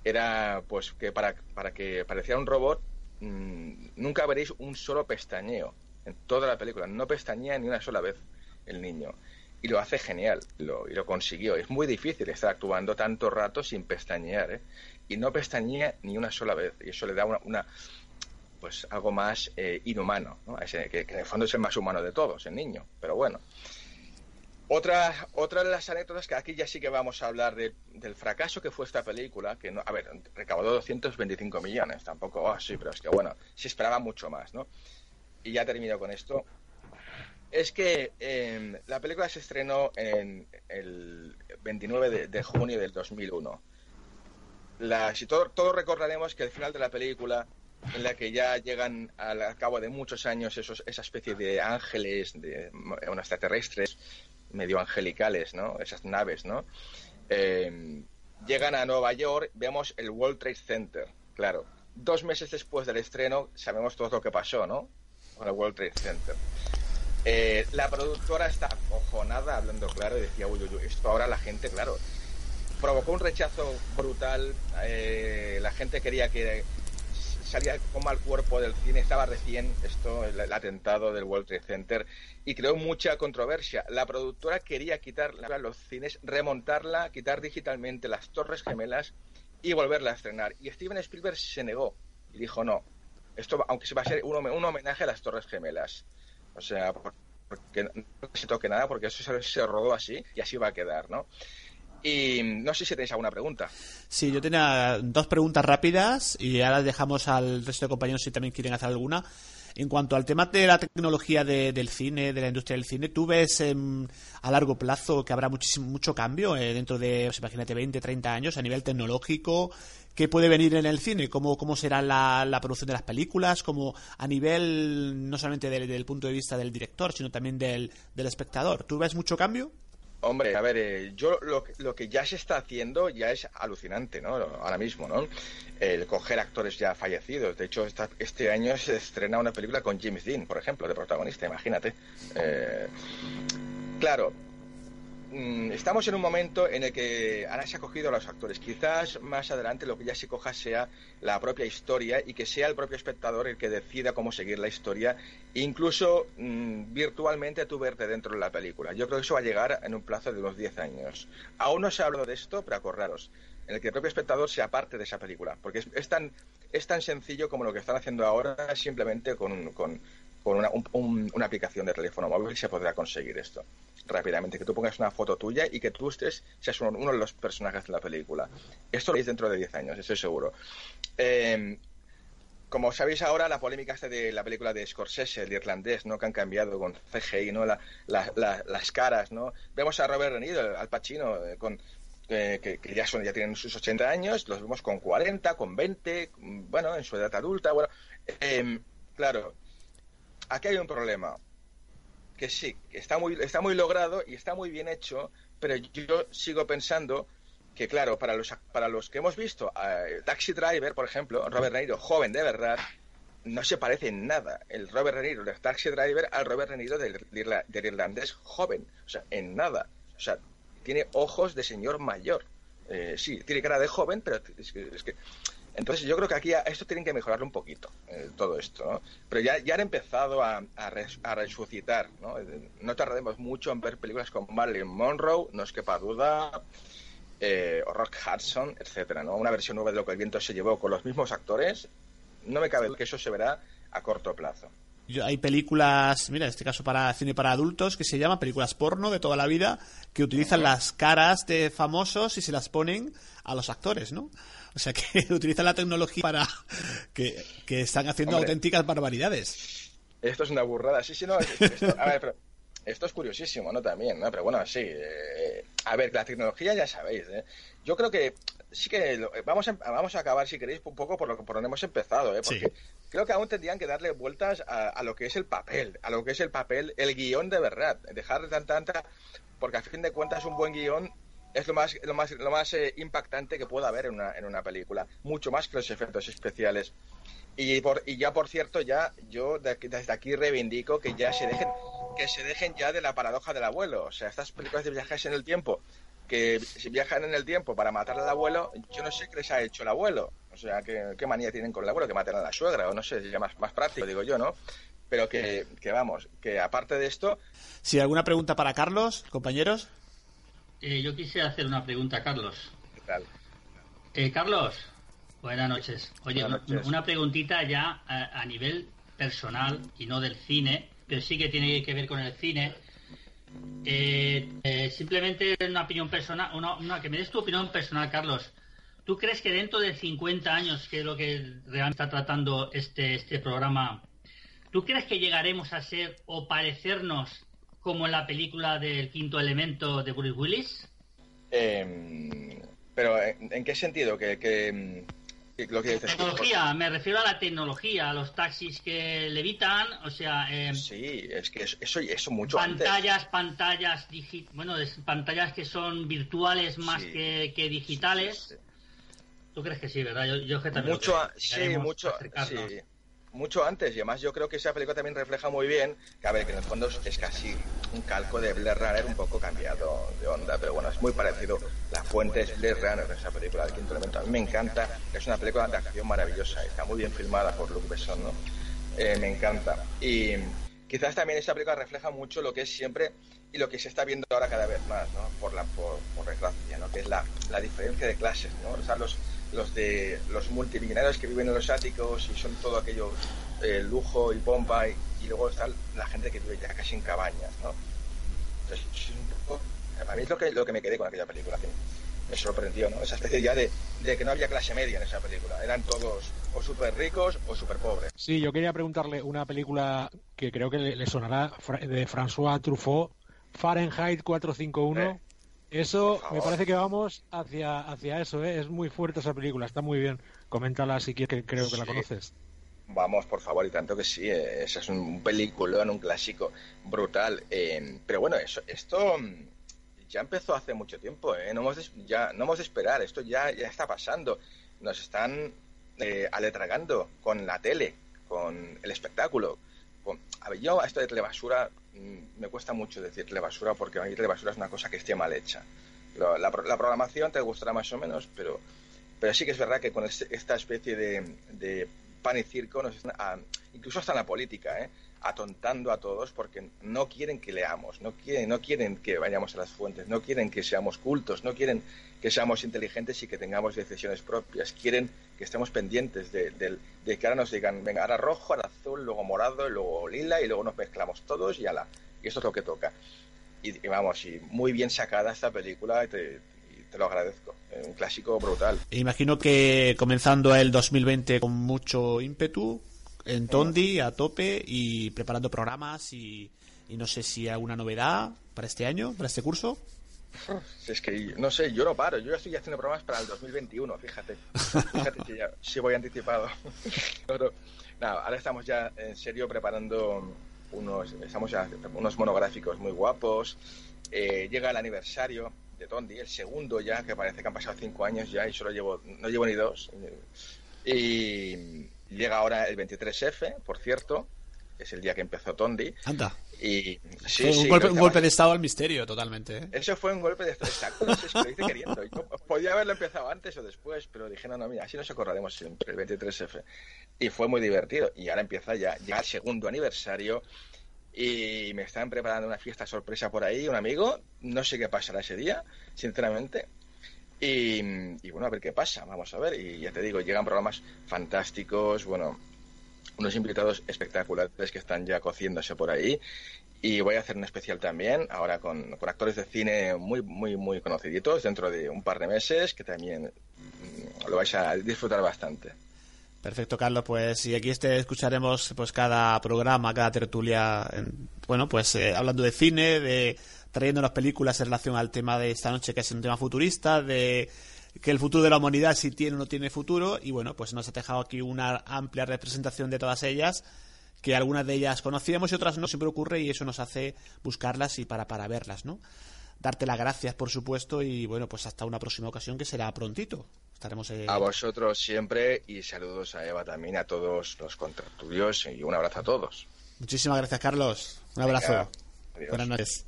O: era pues que para, para que pareciera un robot mm, nunca veréis un solo pestañeo en toda la película, no pestañea ni una sola vez el niño. Y lo hace genial, lo, y lo consiguió. Es muy difícil estar actuando tanto rato sin pestañear, ¿eh? Y no pestañea ni una sola vez. Y eso le da una, una pues algo más eh, inhumano, ese- que, en el fondo es el más humano de todos, el niño. Pero bueno. Otra, otra de las anécdotas que aquí ya sí que vamos a hablar de- del fracaso que fue esta película, que no, a ver, recaudó 225 millones, tampoco, ah, sí, pero es que bueno, se esperaba mucho más, ¿no? Y ya termino con esto. Es que eh, la película se estrenó en el 29 de, junio del 2001. La, si todo- todos recordaremos que el final de la película, en la que ya llegan al, cabo de muchos años esos, esa especie de ángeles, de bueno, extraterrestres, medio angelicales, ¿no? Esas naves, ¿no? Eh, llegan a Nueva York, vemos el World Trade Center, claro. Dos meses después del estreno, sabemos todo lo que pasó, ¿no? Con el World Trade Center. Eh, la productora está acojonada, hablando claro, y decía, uy, uy, uy, esto ahora la gente, claro, provocó un rechazo brutal. eh, la gente quería que salía con mal cuerpo del cine. Estaba recién esto, el, atentado del World Trade Center, y creó mucha controversia. La productora quería quitar la- los cines, remontarla, quitar digitalmente las Torres Gemelas y volverla a estrenar. Y Steven Spielberg se negó y dijo: No, esto, aunque se va a ser un, un homenaje a las Torres Gemelas. O sea, por- porque no se toque nada, porque eso se, se rodó así y así va a quedar, ¿no? Y no sé si tenéis alguna pregunta.
I: Sí, yo tenía dos preguntas rápidas y ahora dejamos al resto de compañeros si también quieren hacer alguna. En cuanto al tema de la tecnología de- del cine, de la industria del cine, ¿tú ves em, a largo plazo que habrá muchísimo, mucho cambio eh, dentro de, pues, imagínate, 20, 30 años a nivel tecnológico? ¿Qué puede venir en el cine? ¿Cómo, cómo será la, la producción de las películas? como a nivel no solamente del, del punto de vista del director, sino también del, del espectador? ¿Tú ves mucho cambio?
O: Hombre, a ver, eh, yo lo, lo que ya se está haciendo ya es alucinante, ¿no? Ahora mismo, ¿no? El coger actores ya fallecidos. De hecho, esta- este año se estrena una película con James Dean, por ejemplo, de protagonista, imagínate. Eh, claro, estamos en un momento en el que ahora se ha cogido a los actores. Quizás más adelante lo que ya se coja sea la propia historia y que sea el propio espectador el que decida cómo seguir la historia, incluso mm, virtualmente tú verte dentro de la película. Yo creo que eso va a llegar en un plazo de unos 10 años. Aún no se ha hablado de esto, pero acordaros, en el que el propio espectador sea parte de esa película, porque es, es tan, es tan sencillo como lo que están haciendo ahora, simplemente con, con, con una, un- un- una aplicación de teléfono móvil se podrá conseguir esto rápidamente, que tú pongas una foto tuya y que tú estés, seas uno, uno de los personajes de la película. Esto lo veis dentro de 10 años, estoy seguro. Eh, como sabéis ahora, la polémica esta de la película de Scorsese, el irlandés, ¿no? Que han cambiado con CGI, ¿no? La- la- la- las caras, ¿no? Vemos a Robert De Niro, al Pacino, eh, con, eh, que, que ya, son, ya tienen sus 80 años, los vemos con 40, con 20, mm, bueno, en su edad adulta, bueno. eh, claro, aquí hay un problema que sí, está muy, está muy logrado y está muy bien hecho, pero yo sigo pensando que, claro, para los, para los que hemos visto a Taxi Driver, por ejemplo, Robert De Niro, joven de verdad, no se parece en nada el Robert De Niro de Taxi Driver al Robert irla- del irlandés joven. O sea, en nada. O sea, tiene ojos de señor mayor. Eh, sí, tiene cara de joven, pero es que, es que- Entonces yo creo que aquí a- esto tienen que mejorarlo un poquito, eh, todo esto, ¿no? Pero ya, ya han empezado a, a res- a resucitar, ¿no? Eh, No tardaremos mucho en ver películas con Marilyn Monroe, no os quepa duda, eh, o Rock Hudson, etcétera, ¿no? Una versión nueva de lo que el viento se llevó con los mismos actores. No me cabe duda que eso se verá a corto plazo.
I: Yo- hay películas, mira, en este caso para cine para adultos, que se llaman películas porno de toda la vida, que utilizan las caras de famosos y se las ponen a los actores, ¿no? O sea que [laughs] utilizan la tecnología para que, que están haciendo
O: Hombre.
I: auténticas barbaridades.
O: Esto es una burrada, sí, sí, no. es- esto- a ver, pero esto es curiosísimo, ¿no? También, ¿no? Pero bueno, sí. eh, a ver, la tecnología ya sabéis, ¿eh? Yo creo que sí que lo- eh, vamos a, vamos a acabar, si queréis, un poco por lo que por donde hemos empezado, ¿eh? Porque creo que aún tendrían que darle vueltas a, a lo que es el papel, a lo que es el papel, el guion de verdad. Dejar de tanta, tanta. Porque a fin de cuentas, un buen guion es lo más, lo más, lo más eh, impactante que pueda haber en una, en una película. Mucho más que los efectos especiales. Y, por, y ya por cierto, ya yo desde aquí reivindico que ya se dejen, que se dejen ya de la paradoja del abuelo. O sea, estas películas de viajes en el tiempo, que si viajan en el tiempo para matar al abuelo, yo no sé qué les ha hecho el abuelo. O sea, qué, qué manía tienen con el abuelo, que maten a la suegra, o no sé, ya más, más práctico, digo yo, ¿no? Pero que, que vamos, que aparte de esto,
I: Si hay alguna pregunta para Carlos, compañeros.
L: Eh, yo quisiera hacer una pregunta a Carlos.
O: ¿qué tal?
L: Eh, Carlos, buenas noches. Oye,
O: Buenas noches.
L: una preguntita ya a, a nivel personal y no del cine, pero sí que tiene que ver con el cine. Eh, eh, simplemente una opinión personal, una, una- que me des tu opinión personal, Carlos. ¿Tú crees que dentro de 50 años, que es lo que realmente está tratando este, este programa, ¿tú crees que llegaremos a ser o parecernos como en la película del quinto elemento de Bruce Willis?
O: eh, pero ¿en, en qué sentido? Que, que, que lo que dices tú,
L: Tecnología, me refiero a la tecnología, a los taxis que levitan, o sea, eh,
O: Sí, es que eso, eso, mucho antes.
L: pantallas, pantallas, digi- bueno, es- pantallas que son virtuales más
O: Sí.
L: que, que digitales. ¿Tú crees que sí, verdad? Yo, yo que también
O: mucho, a- sí, mucho, sí, mucho antes. Y además yo creo que esa película también refleja muy bien que, a ver, que en el fondo es- casi un calco de Blade Runner un poco cambiado de onda, pero bueno, es muy parecido. La fuente es Blade Runner esa película, El Quinto Elemento. A mí me encanta, es una película de acción maravillosa, está muy bien filmada por Luc Besson, ¿no? Eh, me encanta. Y quizás también esa película refleja mucho lo que es siempre y lo que se está viendo ahora cada vez más, ¿no? Por la por, por desgracia, ¿no? Que es la, la diferencia de clases, ¿no? O sea, los, los de los multimillonarios que viven en los áticos y son todo aquello eh, lujo y pompa y, y luego está la gente que vive ya casi en cabañas, ¿no? Entonces, es un poco A mí es lo que, lo que me quedé con aquella película. que Me sorprendió, ¿no? Esa especie ya de, de que no había clase media en esa película. Eran todos o súper ricos o súper pobres.
N: Sí, yo quería preguntarle una película que creo que le, le sonará de François Truffaut, Fahrenheit 451. Eso me parece que vamos hacia, hacia eso, ¿eh? es muy fuerte esa película, está muy bien. Coméntala si quieres, que creo que la conoces.
O: Vamos, por favor, y tanto que sí. eh, Ese es un peliculón, un clásico brutal. eh, pero bueno, eso, esto mm, ya empezó hace mucho tiempo. eh, No hemos de, ya, no hemos de esperar. Esto ya, ya está pasando. Nos están eh, aletragando con la tele, con el espectáculo. A ver, yo a esto de telebasura mm, me cuesta mucho decir telebasura porque a mí telebasura es una cosa que esté mal hecha. La, pro- la programación te gustará más o menos, pero pero sí que es verdad que con esta especie de, pan y circo, nos ah, incluso hasta en la política, ¿eh? Atontando a todos porque no quieren que leamos, no quieren, no quieren que vayamos a las fuentes, no quieren que seamos cultos, no quieren que seamos inteligentes y que tengamos decisiones propias, quieren que estemos pendientes de, del- de que ahora nos digan, venga, ahora rojo, ahora azul, luego morado, luego lila y luego nos mezclamos todos y ala. Y esto es lo que toca. Y, y vamos, y muy bien sacada esta película y te, te lo agradezco. Un clásico brutal.
I: Imagino que comenzando el 2020 con mucho ímpetu, en Tondi, a tope, y preparando programas y, no sé si hay alguna novedad para este año, para este curso.
O: Es que, no sé, yo no paro. Yo ya estoy haciendo programas para el 2021, fíjate. Fíjate que ya, si voy anticipado. Ahora estamos ya en serio preparando unos, estamos ya unos monográficos muy guapos. Eh, llega el aniversario de Tondi, el segundo ya, que parece que han pasado cinco años ya y solo llevo, no llevo ni dos. Y llega ahora el 23F, por cierto, es el día que empezó Tondi.
I: Anda.
O: Y sí,
I: Fue un,
O: sí,
I: golpe, un de estado al misterio, totalmente. ¿eh?
O: eso fue un golpe de estado exacto. No sé si lo hice queriendo. Yo podía haberlo empezado antes o después, pero dije, no, no, mira, así nos acordaremos siempre, el 23F. Y fue muy divertido. Y ahora empieza ya, ya el segundo aniversario. Y me están preparando una fiesta sorpresa por ahí, un amigo. No sé qué pasará ese día, sinceramente. Y, bueno, a ver qué pasa, vamos a ver. Y ya te digo, llegan programas fantásticos, bueno, unos invitados espectaculares que están ya cociéndose por ahí. Y voy a hacer un especial también, ahora con, con actores de cine muy, muy, muy conociditos, dentro de un par de meses, que también mm, lo vais a disfrutar bastante.
I: Perfecto, Carlos. Pues y aquí este escucharemos pues cada programa, cada tertulia, en- bueno, pues eh, hablando de cine, de trayéndonos películas en relación al tema de esta noche, que es un tema futurista, de que el futuro de la humanidad si tiene o no tiene futuro, y bueno, pues nos ha dejado aquí una amplia representación de todas ellas, que algunas de ellas conocíamos y otras no, siempre ocurre y eso nos hace buscarlas y para, para verlas, ¿no? Darte las gracias, por supuesto, y bueno, pues hasta una próxima ocasión que será prontito. Estaremos eh,
O: A vosotros siempre y saludos a Eva también, a todos los contertulios y un abrazo a todos.
I: Muchísimas gracias, Carlos. Un abrazo.
O: Venga.
I: Buenas noches.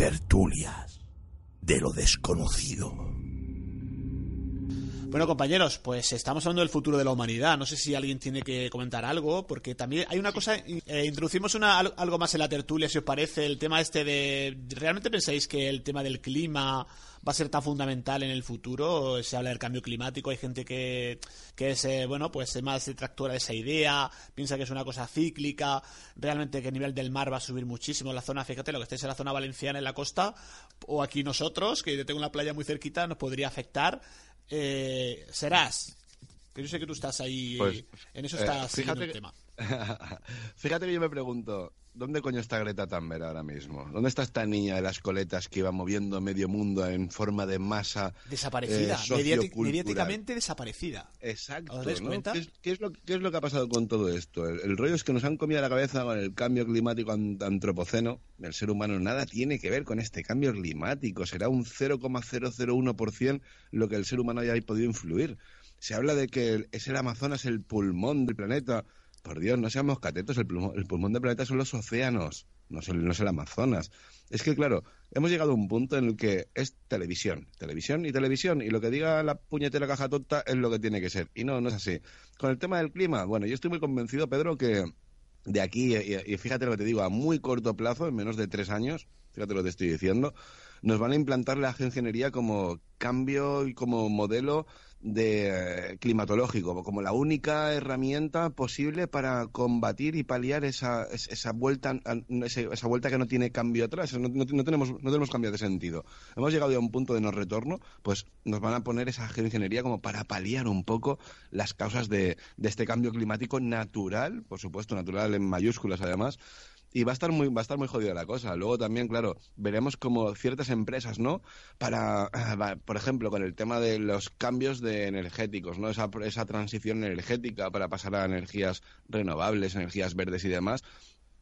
P: Tertulias de lo desconocido.
I: Bueno, compañeros, pues estamos hablando del futuro de la humanidad. No sé si alguien tiene que comentar algo, porque también hay una cosa. eh, introducimos una, al- algo más en la tertulia, si os parece. El tema este de. ¿Realmente pensáis que el tema del clima va a ser tan fundamental en el futuro? Se habla del cambio climático, hay gente que, que es, eh, bueno, pues es más detractora de esa idea, piensa que es una cosa cíclica, realmente que el nivel del mar va a subir muchísimo la zona, fíjate, lo que estáis en la zona valenciana, en la costa, o aquí nosotros, que yo tengo una playa muy cerquita, nos podría afectar. Eh, serás. Que yo sé que tú estás ahí.
K: Pues,
I: en eso
K: eh,
I: estás siguiendo
K: fíjate
I: el tema. [laughs]
K: Fíjate que yo me pregunto, ¿dónde coño está Greta Thunberg ahora mismo? ¿Dónde está esta niña de las coletas que iba moviendo medio mundo en forma de masa
I: Desaparecida.
K: eh, sociocultural?
I: mediáticamente desaparecida.
K: Exacto. ¿Qué es, qué es lo, qué es lo que ha pasado con todo esto? El, el rollo es que nos han comido la cabeza con el cambio climático an- antropoceno. El ser humano nada tiene que ver con este cambio climático. Será un 0,001% lo que el ser humano haya podido influir. Se habla de que es el Amazonas el pulmón del planeta. Por Dios, no seamos catetos, el pulmón, el pulmón del planeta son los océanos, no es, el, no Amazonas. Es que, claro, hemos llegado a un punto en el que es televisión, televisión y televisión, y lo que diga la puñetera caja tonta es lo que tiene que ser. Y no, no es así. Con el tema del clima, bueno, yo estoy muy convencido, Pedro, que de aquí, y, y fíjate lo que te digo, a muy corto plazo, en menos de tres años, fíjate lo que te estoy diciendo, nos van a implantar la geoingeniería como cambio y como modelo de climatológico como la única herramienta posible para combatir y paliar esa, esa vuelta esa vuelta que no tiene cambio atrás no, tenemos no tenemos cambio de sentido. Hemos llegado a un punto de no retorno pues nos van a poner esa geoingeniería como para paliar un poco las causas de, de este cambio climático natural por supuesto natural en mayúsculas además y va a estar muy va a estar muy jodida la cosa. Luego también, claro, veremos como ciertas empresas, ¿no? Para, por ejemplo, con el tema de los cambios de energéticos, ¿no? Esa, esa transición energética para pasar a energías renovables, energías verdes y demás,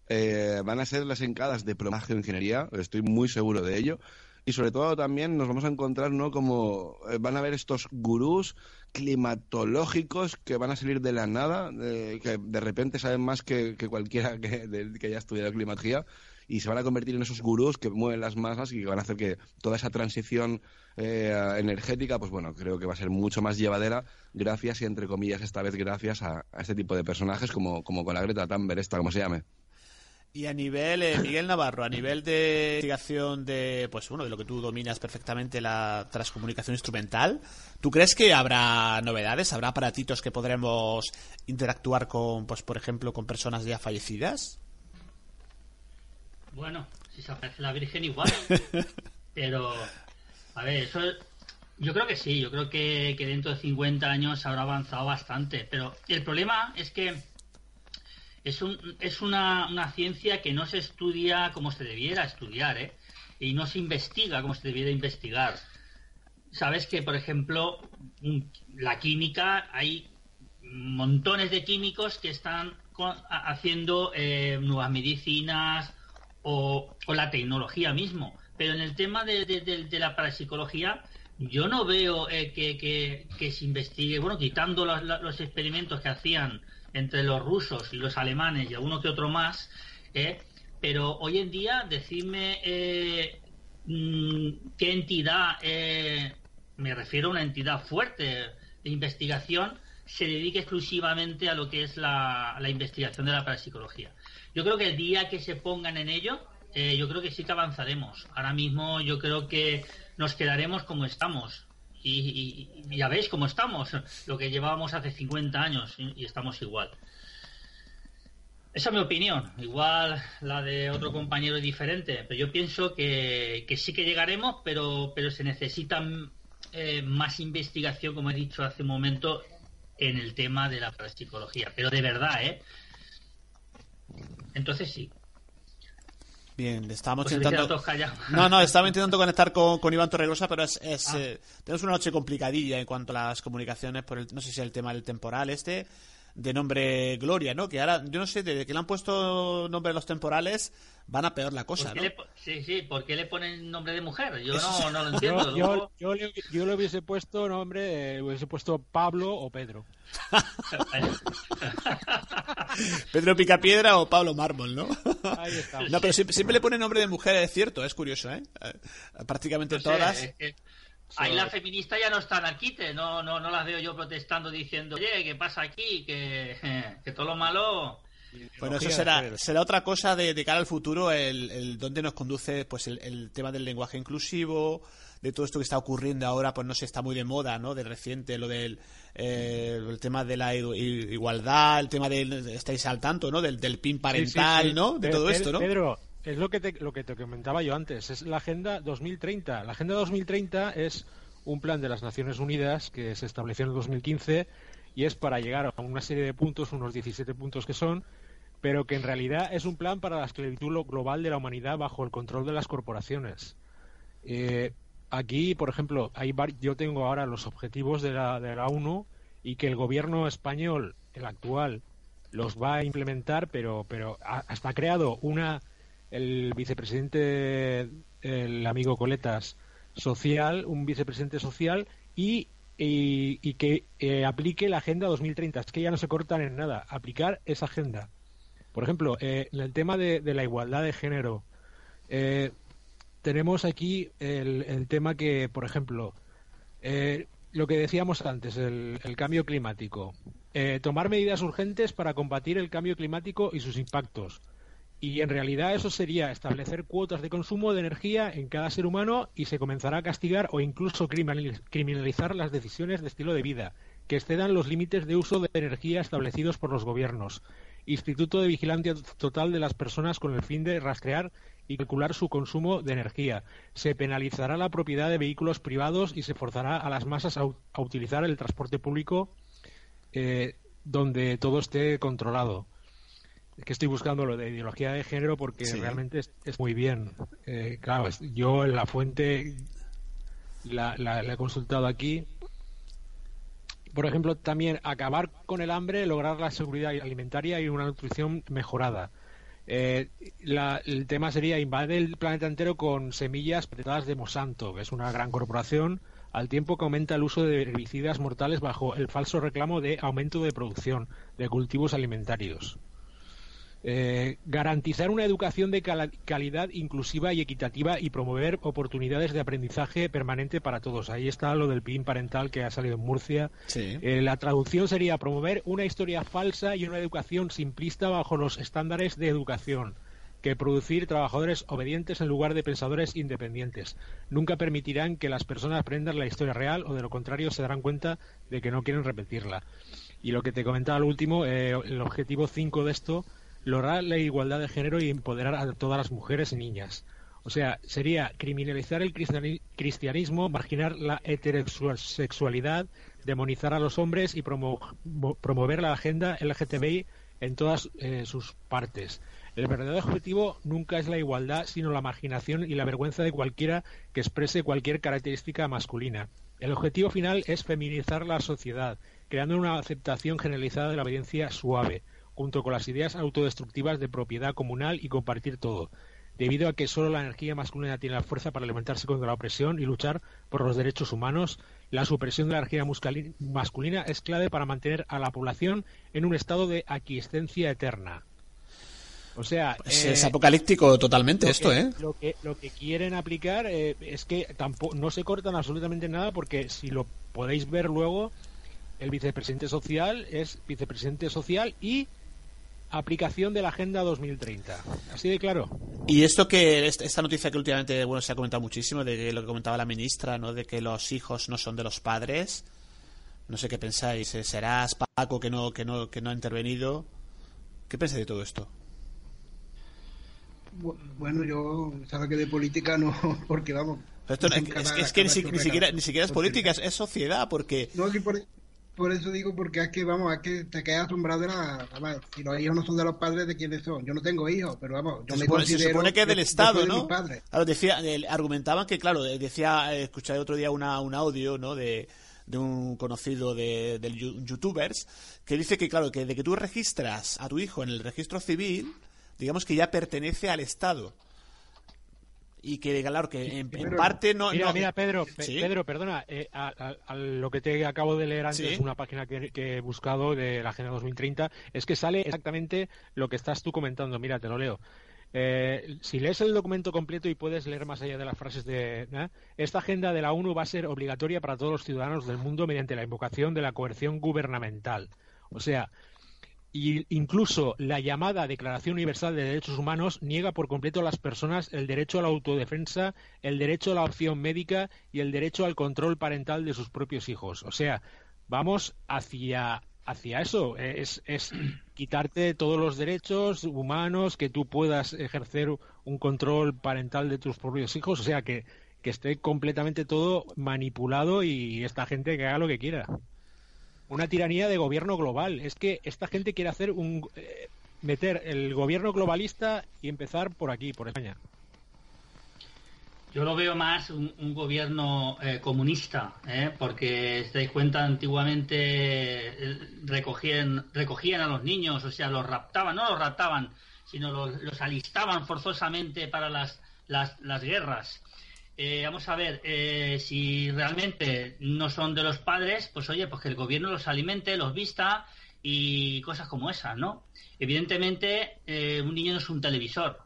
K: eh, van a ser las encadas de plomaje de ingeniería, estoy muy seguro de ello. Y sobre todo también nos vamos a encontrar, ¿no? Como eh, van a haber estos gurús climatológicos que van a salir de la nada, que de repente saben más que, cualquiera que, que haya estudiado climatología y se van a convertir en esos gurús que mueven las masas y que van a hacer que toda esa transición eh, energética, pues bueno, creo que va a ser mucho más llevadera gracias y entre comillas esta vez gracias a, este tipo de personajes como, como con la Greta Thunberg, esta como se llame.
I: Y a nivel, eh, Miguel Navarro, a nivel de investigación de, pues bueno, de lo que tú dominas perfectamente, la transcomunicación instrumental, ¿tú crees que habrá novedades, habrá aparatitos que podremos interactuar con, pues por ejemplo, con personas ya fallecidas?
L: Bueno, si se aparece la Virgen igual. [laughs] Pero, a ver, eso yo creo que sí, yo creo que, que dentro de 50 años habrá avanzado bastante. Pero el problema es que es, un, es una, una, ciencia que no se estudia como se debiera estudiar, ¿eh? Y no se investiga como se debiera investigar. Sabes que, por ejemplo, la química, hay montones de químicos que están haciendo eh, nuevas medicinas o, la tecnología mismo. Pero en el tema de, de, la parapsicología, yo no veo eh, que, que, se investigue, bueno, quitando los, los experimentos que hacían entre los rusos y los alemanes y alguno que otro más, ¿eh? pero hoy en día decidme eh, mm, qué entidad, eh, me refiero a una entidad fuerte de investigación, se dedique exclusivamente a lo que es la, la investigación de la parapsicología. Yo creo que el día que se pongan en ello, yo creo que sí que avanzaremos. Ahora mismo yo creo que nos quedaremos como estamos y, ya veis cómo estamos, lo que llevábamos hace 50 años y, estamos igual. Esa es mi opinión. Igual la de otro compañero es diferente, pero yo pienso que, sí que llegaremos, pero, pero se necesita eh, más investigación, como he dicho hace un momento, en el tema de la psicología. Pero de verdad, ¿eh? Entonces sí.
I: Bien, estábamos pues intentando. No, no, estaba intentando conectar con, con Iván Torregrosa, pero es, es ah. eh, tenemos una noche complicadilla en cuanto a las comunicaciones por el, no sé si el tema del temporal este de nombre Gloria, ¿no? Que ahora, yo no sé, desde que le han puesto nombre a los temporales, van a peor la cosa, ¿no?
L: sí, sí, ¿por qué le ponen nombre de mujer? Yo no, no lo entiendo.
N: Yo, yo, yo, le, hubiese puesto nombre, eh, hubiese puesto Pablo o Pedro. [laughs]
I: Pedro Picapiedra o Pablo Mármol, ¿no? [laughs] Ahí. No, pero siempre, le pone nombre de mujer, es cierto, es curioso, ¿eh? eh prácticamente todas.
L: Ahí las feministas ya no están al quite, no, no, no las veo yo protestando diciendo, oye, ¿qué pasa aquí? Que, [laughs] que todo lo malo...
I: Bueno, eso será, será otra cosa de, de cara al futuro, el, el dónde nos conduce pues el, el, tema del lenguaje inclusivo, de todo esto que está ocurriendo ahora, pues no sé, está muy de moda, ¿no? De reciente, lo del eh, el tema de la igualdad, el tema del, estáis al tanto, ¿no? Del, del PIN parental, ¿no? De todo esto, ¿no?
N: Pedro, es lo que, te, lo que te comentaba yo antes, es la Agenda 2030. La Agenda 2030 es un plan de las Naciones Unidas que se estableció en el 2015 y es para llegar a una serie de puntos, unos 17 puntos que son, pero que en realidad es un plan para la esclavitud global de la humanidad bajo el control de las corporaciones. Eh, aquí, por ejemplo, hay yo tengo ahora los objetivos de la, de la ONU y que el gobierno español, el actual, los va a implementar, pero, pero hasta ha creado una el vicepresidente, el amigo Coletas, social, un vicepresidente social y, y, que eh, aplique la Agenda 2030. Es que ya no se cortan en nada. Aplicar esa agenda. Por ejemplo, eh, en el tema de, la igualdad de género, eh, tenemos aquí el, tema que, por ejemplo, lo que decíamos antes, el, el cambio climático. tomar medidas urgentes para combatir el cambio climático y sus impactos Y en realidad eso sería establecer cuotas de consumo de energía en cada ser humano y se comenzará a castigar o incluso criminalizar las decisiones de estilo de vida que excedan los límites de uso de energía establecidos por los gobiernos. Instituto de Vigilancia Total de las Personas con el fin de rastrear y calcular su consumo de energía. Se penalizará la propiedad de vehículos privados y se forzará a las masas a, utilizar el transporte público eh, donde todo esté controlado. Es que estoy buscando lo de ideología de género porque realmente es, muy bien. Eh, claro, yo en la fuente la, la he consultado aquí por ejemplo, también acabar con el hambre, lograr la seguridad alimentaria y una nutrición mejorada. Eh, el tema sería invadir el planeta entero con semillas patentadas de Monsanto, que es una gran corporación, al tiempo que aumenta el uso de herbicidas mortales bajo el falso reclamo de aumento de producción de cultivos alimentarios. Eh, garantizar una educación de calidad inclusiva y equitativa y promover oportunidades de aprendizaje permanente para todos. Ahí está lo del PIN parental que ha salido en Murcia. Eh, la traducción sería promover una historia falsa y una educación simplista bajo los estándares de educación que producir trabajadores obedientes en lugar de pensadores independientes. Nunca permitirán que las personas aprendan la historia real o de lo contrario se darán cuenta de que no quieren repetirla. Y lo que te comentaba al último, eh, el objetivo 5 de esto lograr la igualdad de género y empoderar a todas las mujeres y niñas. O sea, sería criminalizar el cristianismo, marginar la heterosexualidad, demonizar a los hombres y promover la agenda LGTBI en todas eh, sus partes. El verdadero objetivo nunca es la igualdad, sino la marginación y la vergüenza de cualquiera que exprese cualquier característica masculina. El objetivo final es feminizar la sociedad, creando una aceptación generalizada de la obediencia suave junto con las ideas autodestructivas de propiedad comunal y compartir todo, debido a que solo la energía masculina tiene la fuerza para levantarse contra la opresión y luchar por los derechos humanos, la supresión de la energía masculina es clave para mantener a la población en un estado de aquiescencia eterna. O sea,
I: pues es apocalíptico totalmente esto, ¿eh?
N: Lo que, lo que quieren aplicar eh, es que tampoco no se cortan absolutamente nada porque si lo podéis ver luego, el vicepresidente social es vicepresidente social y aplicación de la Agenda 2030. Así de claro.
I: Y esto que esta noticia que últimamente bueno se ha comentado muchísimo de lo que comentaba la ministra, ¿no? De que los hijos no son de los padres. No sé qué pensáis. ¿eh? ¿Serás Paco que no que no que no ha intervenido? ¿Qué pensáis de todo esto?
J: Bueno, yo sabe que de política no, [laughs] porque vamos.
I: es, que, ni, siquiera, ni siquiera es política, es, sociedad, porque.
J: No, por, por eso digo, porque es que, vamos, es que te quedas asombrado de la... si los hijos no son de los padres, ¿de quiénes son? Yo no tengo hijos, pero vamos, yo
I: se
J: me
I: supone,
J: considero...
I: Se supone que es del Estado, ¿no? Claro, decía, argumentaban que, claro, decía, eh, escuché otro día una, un audio, ¿no?, de de un conocido de, de youtubers que dice que claro que de que tú registras a tu hijo en el registro civil digamos que ya pertenece al Estado y que claro que en, parte no
N: mira mira Pedro Pedro perdona eh, a, lo que te acabo de leer antes una página que, he buscado de la agenda 2030 es que sale exactamente lo que estás tú comentando. Mira te lo leo. Eh, si lees el documento completo y puedes leer más allá de las frases de ¿eh? esta agenda de la ONU va a ser obligatoria para todos los ciudadanos del mundo mediante la invocación de la coerción gubernamental. O sea y incluso la llamada Declaración Universal de Derechos Humanos niega por completo a las personas el derecho a la autodefensa, el derecho a la opción médica y el derecho al control parental de sus propios hijos. O sea, vamos hacia hacia eso, es, es quitarte todos los derechos humanos, que tú puedas ejercer un control parental de tus propios hijos, o sea, que, que esté completamente todo manipulado y esta gente que haga lo que quiera una tiranía de gobierno global. Es que esta gente quiere hacer un eh, meter el gobierno globalista y empezar por aquí, por España.
L: Yo lo veo más un, gobierno eh, comunista, ¿eh? porque si dais cuenta, antiguamente recogían, recogían a los niños, o sea, los raptaban, no los raptaban, sino los, los alistaban forzosamente para las, las, las guerras. Eh, vamos a ver, eh, si realmente no son de los padres, pues oye, pues que el gobierno los alimente, los vista y cosas como esas, ¿no? Evidentemente, eh, un niño no es un televisor.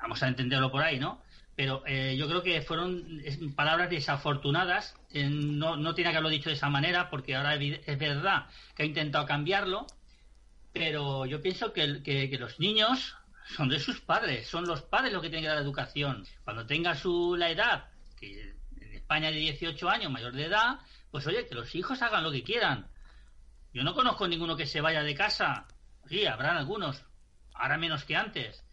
L: Vamos a entenderlo por ahí, ¿no? Pero yo creo que fueron palabras desafortunadas. no, no tiene que haberlo dicho de esa manera, porque ahora es verdad que ha intentado cambiarlo, pero yo pienso que, que, los niños son de sus padres, son los padres los que tienen que dar la educación. Cuando tenga su la edad, que en España de 18 años, mayor de edad, pues oye, que los hijos hagan lo que quieran. Yo no conozco ninguno que se vaya de casa. Sí, habrán algunos, ahora menos que antes.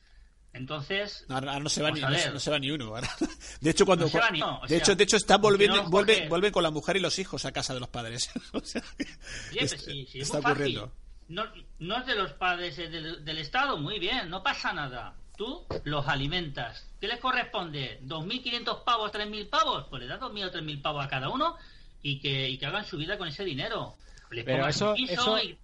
L: Entonces,
I: Ahora no se va, ni,
L: a
I: no,
L: ver.
I: se- no se va ni uno. ahora. [laughs] De hecho, cuando
L: No se va ni uno, o
I: de
L: sea,
I: hecho, de hecho están volviendo, vuelven, vuelven con la mujer y los hijos a casa de los padres. [laughs] O sea,
L: Oye,
I: es-
L: pues sí, sí, es
I: está
L: fácil. No, no es de los padres, es del, del Estado, muy bien, no pasa nada. Tú los alimentas. ¿Qué les corresponde? ¿2.500 pavos, 3.000 pavos? Pues le das 2.000 o 3.000 pavos a cada uno y que, y que hagan su vida con ese dinero. Les
N: Pero eso- eso-
L: y...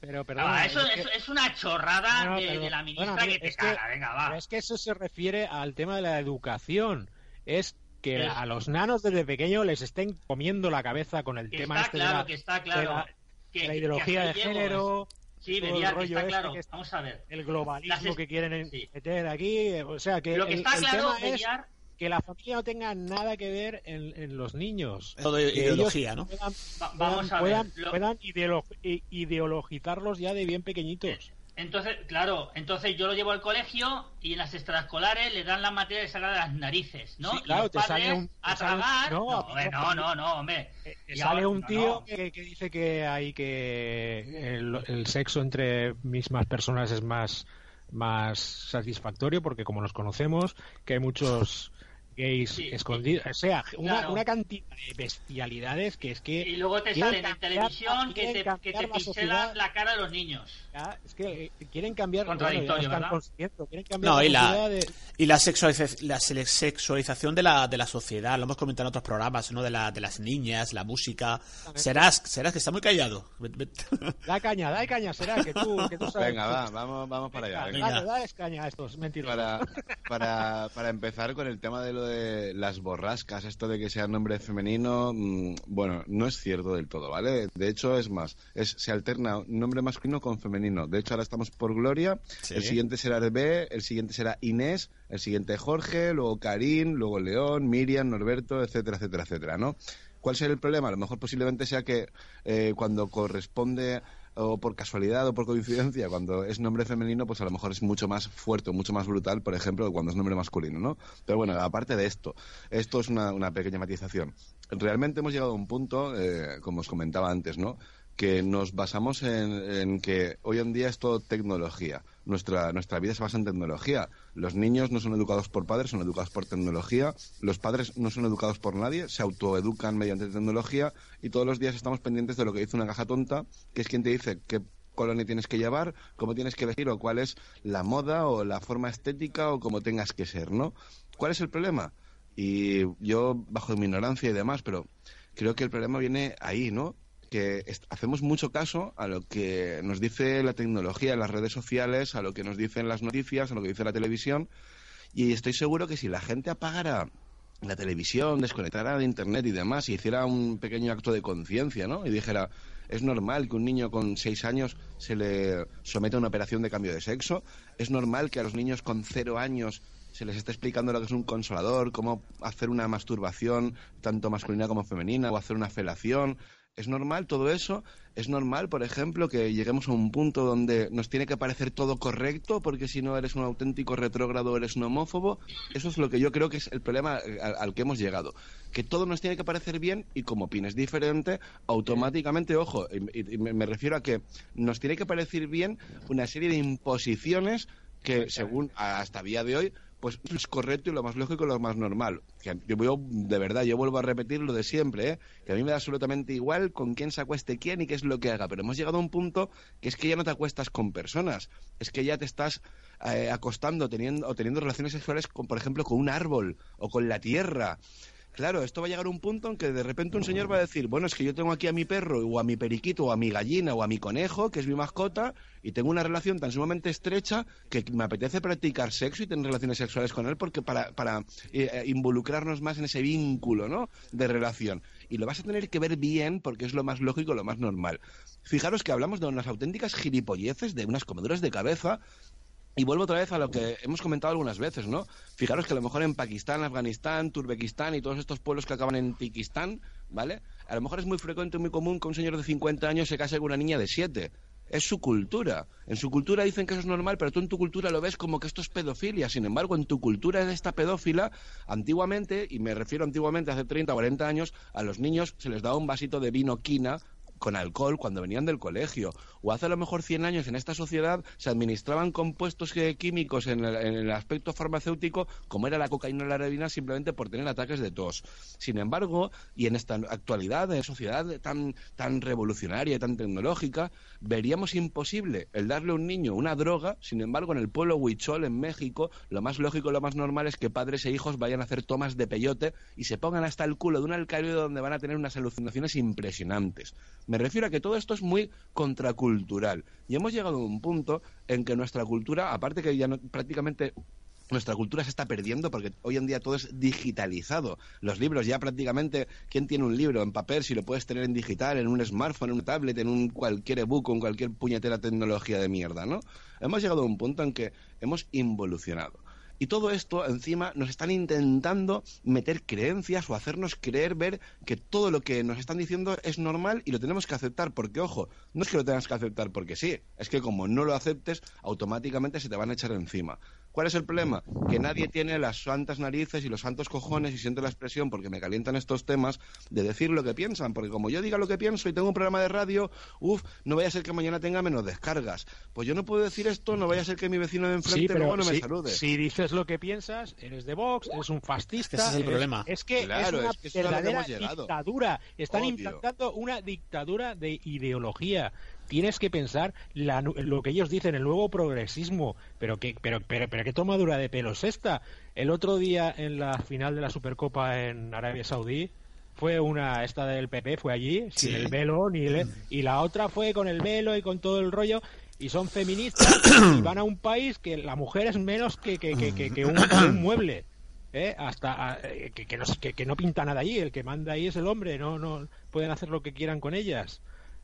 N: Pero,
L: Ah, eso,
N: es que-
L: eso es una chorrada
N: No,
L: de,
N: pero-
L: de la ministra
N: bueno,
L: que te
N: es que-
L: caga. Venga, va.
N: Pero es que eso se refiere al tema de la educación. Es que a los nanos desde pequeño les estén comiendo la cabeza con el
L: Que
N: tema
L: está
N: este de la,
L: que está
N: de
L: claro.
N: la-
L: que-
N: la
L: que
N: ideología de
L: llego.
N: género.
L: Sí,
N: todo el rollo
L: está
N: este
L: claro.
N: que es-
L: Vamos a ver.
N: el globalismo
L: Las
N: que quieren meter aquí. eh, O sea, que
L: Lo que
N: el,
L: está
N: el
L: claro,
N: tema es que la familia no tenga nada que ver en, en los niños.
I: Todo
N: Que
I: ideología,
N: ellos
I: ¿no?
N: Puedan,
L: Va-
N: puedan-
L: vamos a ver,
N: puedan,
L: lo-
N: puedan ideolo- i- ideologizarlos ya de bien pequeñitos.
L: Entonces, claro, entonces yo lo llevo al colegio y en las extraescolares le dan la materia de sacar de las narices, ¿no?
N: Sí,
L: Y
N: claro,
L: los
N: te sale un-
L: a
N: sale
L: tragar.
N: no,
L: No, hombre, no, no, no, hombre.
N: Sale
L: ahora-
N: un tío
L: no.
N: Que, que dice que hay que el, el sexo entre mismas personas es más más satisfactorio porque como nos conocemos que hay muchos gays escondidos o sea una,
L: Claro.
N: una cantidad de bestialidades que es que
L: Y luego te salen en televisión que te, que te
N: sociedad.
L: la cara de los niños.
N: Ya, es que eh, quieren cambiar
L: Contradictorio,
N: bueno, quieren cambiar
I: No, y la,
N: de-
I: y la, la sexualización de la, de la sociedad, lo hemos comentado en otros programas, ¿no? De, la, de las niñas, la música. Serás, serás que está muy callado.
N: da caña da caña será que tú, que tú sabes
K: Venga, va, vamos, vamos para allá.
N: Dale,
K: venga.
N: dale, caña a estos mentirosos
K: Para, para, para empezar con el tema de lo de las borrascas, esto de que sea nombre femenino, mm, bueno, no es cierto del todo, ¿vale? De hecho, es más, es, se alterna nombre masculino con femenino. De hecho, ahora estamos por Gloria,
I: Sí.
K: el siguiente será Hervé, el siguiente será Inés, el siguiente Jorge, luego Karim, luego León, Miriam, Norberto, etcétera, etcétera, etcétera, ¿no? ¿Cuál será el problema? A lo mejor posiblemente sea que eh, cuando corresponde o por casualidad o por coincidencia, cuando es nombre femenino, pues a lo mejor es mucho más fuerte o mucho más brutal, por ejemplo, que cuando es nombre masculino, ¿no? Pero bueno, aparte de esto, esto es una, una pequeña matización. Realmente hemos llegado a un punto, eh, como os comentaba antes, ¿no? Que nos basamos en, en que hoy en día es todo tecnología. Nuestra, nuestra vida se basa en tecnología. Los niños no son educados por padres, son educados por tecnología. Los padres no son educados por nadie, se autoeducan mediante tecnología y todos los días estamos pendientes de lo que dice una caja tonta, que es quien te dice qué colonia tienes que llevar, cómo tienes que vestir o cuál es la moda o la forma estética o cómo tengas que ser, ¿no? ¿Cuál es el problema? Y yo, bajo mi ignorancia y demás, pero creo que el problema viene ahí, ¿no? Que hacemos mucho caso a lo que nos dice la tecnología, las redes sociales, a lo que nos dicen las noticias, a lo que dice la televisión, y estoy seguro que si la gente apagara la televisión, desconectara de internet y demás, y hiciera un pequeño acto de conciencia, ¿no? Y dijera, es normal que un niño con seis años se le someta a una operación de cambio de sexo, es normal que a los niños con cero años se les esté explicando lo que es un consolador, cómo hacer una masturbación tanto masculina como femenina, o hacer una felación. ¿Es normal todo eso? ¿Es normal, por ejemplo, que lleguemos a un punto donde nos tiene que parecer todo correcto porque si no eres un auténtico retrógrado, eres un homófobo? Eso es lo que yo creo que es el problema al, que hemos llegado. Que todo nos tiene que parecer bien y como opines diferente, automáticamente, ojo, y, me refiero a que nos tiene que parecer bien una serie de imposiciones que según hasta día de hoy pues es correcto y lo más lógico y lo más normal. Yo, de verdad, yo vuelvo a repetir lo de siempre, ¿eh? que a mí me da absolutamente igual con quién se acueste quién y qué es lo que haga, pero hemos llegado a un punto que es que ya no te acuestas con personas, es que ya te estás eh, acostando teniendo, o teniendo relaciones sexuales, con, por ejemplo, con un árbol o con la tierra. Claro, esto va a llegar a un punto en que de repente un señor va a decir, bueno, es que yo tengo aquí a mi perro o a mi periquito o a mi gallina o a mi conejo, que es mi mascota, y tengo una relación tan sumamente estrecha que me apetece practicar sexo y tener relaciones sexuales con él porque para, para eh, involucrarnos más en ese vínculo, ¿no? De relación. Y lo vas a tener que ver bien porque es lo más lógico, lo más normal. Fijaros que hablamos de unas auténticas gilipolleces, de unas comeduras de cabeza y vuelvo otra vez a lo que hemos comentado algunas veces, ¿no? Fijaros que a lo mejor en Pakistán, Afganistán, Turbekistán y todos estos pueblos que acaban en Tikistán, ¿vale? A lo mejor es muy frecuente, muy común que un señor de 50 años se case con una niña de 7. es su cultura. En su cultura dicen que eso es normal, pero tú en tu cultura lo ves como que esto es pedofilia. Sin embargo, en tu cultura de esta pedófila, antiguamente, y me refiero antiguamente, hace 30 o 40 años, a los niños se les daba un vasito de vino quina con alcohol cuando venían del colegio. O hace a lo mejor 100 años en esta sociedad se administraban compuestos químicos en el, en el aspecto farmacéutico, como era la cocaína o la heroína, simplemente por tener ataques de tos. Sin embargo, y en esta actualidad de sociedad tan, tan revolucionaria y tan tecnológica, veríamos imposible el darle a un niño una droga. Sin embargo, en el pueblo Huichol, en México, lo más lógico, lo más normal es que padres e hijos vayan a hacer tomas de peyote y se pongan hasta el culo de un alcalde donde van a tener unas alucinaciones impresionantes. Me refiero a que todo esto es muy contracultural. Y hemos llegado a un punto en que nuestra cultura, aparte que ya no, prácticamente nuestra cultura se está perdiendo porque hoy en día todo es digitalizado. Los libros ya prácticamente, ¿quién tiene un libro en papel si lo puedes tener en digital, en un smartphone, en un tablet, en un cualquier ebook, en cualquier puñetera tecnología de mierda, ¿no? Hemos llegado a un punto en que hemos involucionado. Y todo esto, encima, nos están intentando meter creencias o hacernos creer ver que todo lo que nos están diciendo es normal y lo tenemos que aceptar. Porque, ojo, no es que lo tengas que aceptar porque sí, es que como no lo aceptes, automáticamente se te van a echar encima. ¿Cuál es el problema? Que nadie tiene las santas narices y los santos cojones y siente la expresión, porque me calientan estos temas, de decir lo que piensan. Porque como yo diga lo que pienso y tengo un programa de radio, uff, no vaya a ser que mañana tenga menos descargas. Pues yo no puedo decir esto, no vaya a ser que mi vecino de enfrente
N: Sí, pero
K: luego no me salude.
N: si dices lo que piensas, eres de Vox, eres un fascista.
I: Ese es el
N: eres-
I: problema.
N: Es que
K: Claro,
N: es una
K: es que eso es a lo que
N: verdadera
K: hemos llegado.
N: dictadura. Están
K: Obvio.
N: implantando una dictadura de ideología. Tienes que pensar la lo que ellos dicen, el nuevo progresismo. Pero qué, pero, pero, pero qué tomadura de pelo es esta. El otro día en la final de la Supercopa en Arabia Saudí fue una esta del PP fue allí sin
I: Sí.
N: el velo ni el- y la otra fue con el velo y con todo el rollo y son feministas [coughs] y van a un país que la mujer es menos que, que, que, que- que un, [coughs] mueble ¿eh? hasta eh, que, que no, que, que no pinta nada allí el que manda ahí es el hombre no no pueden hacer lo que quieran con ellas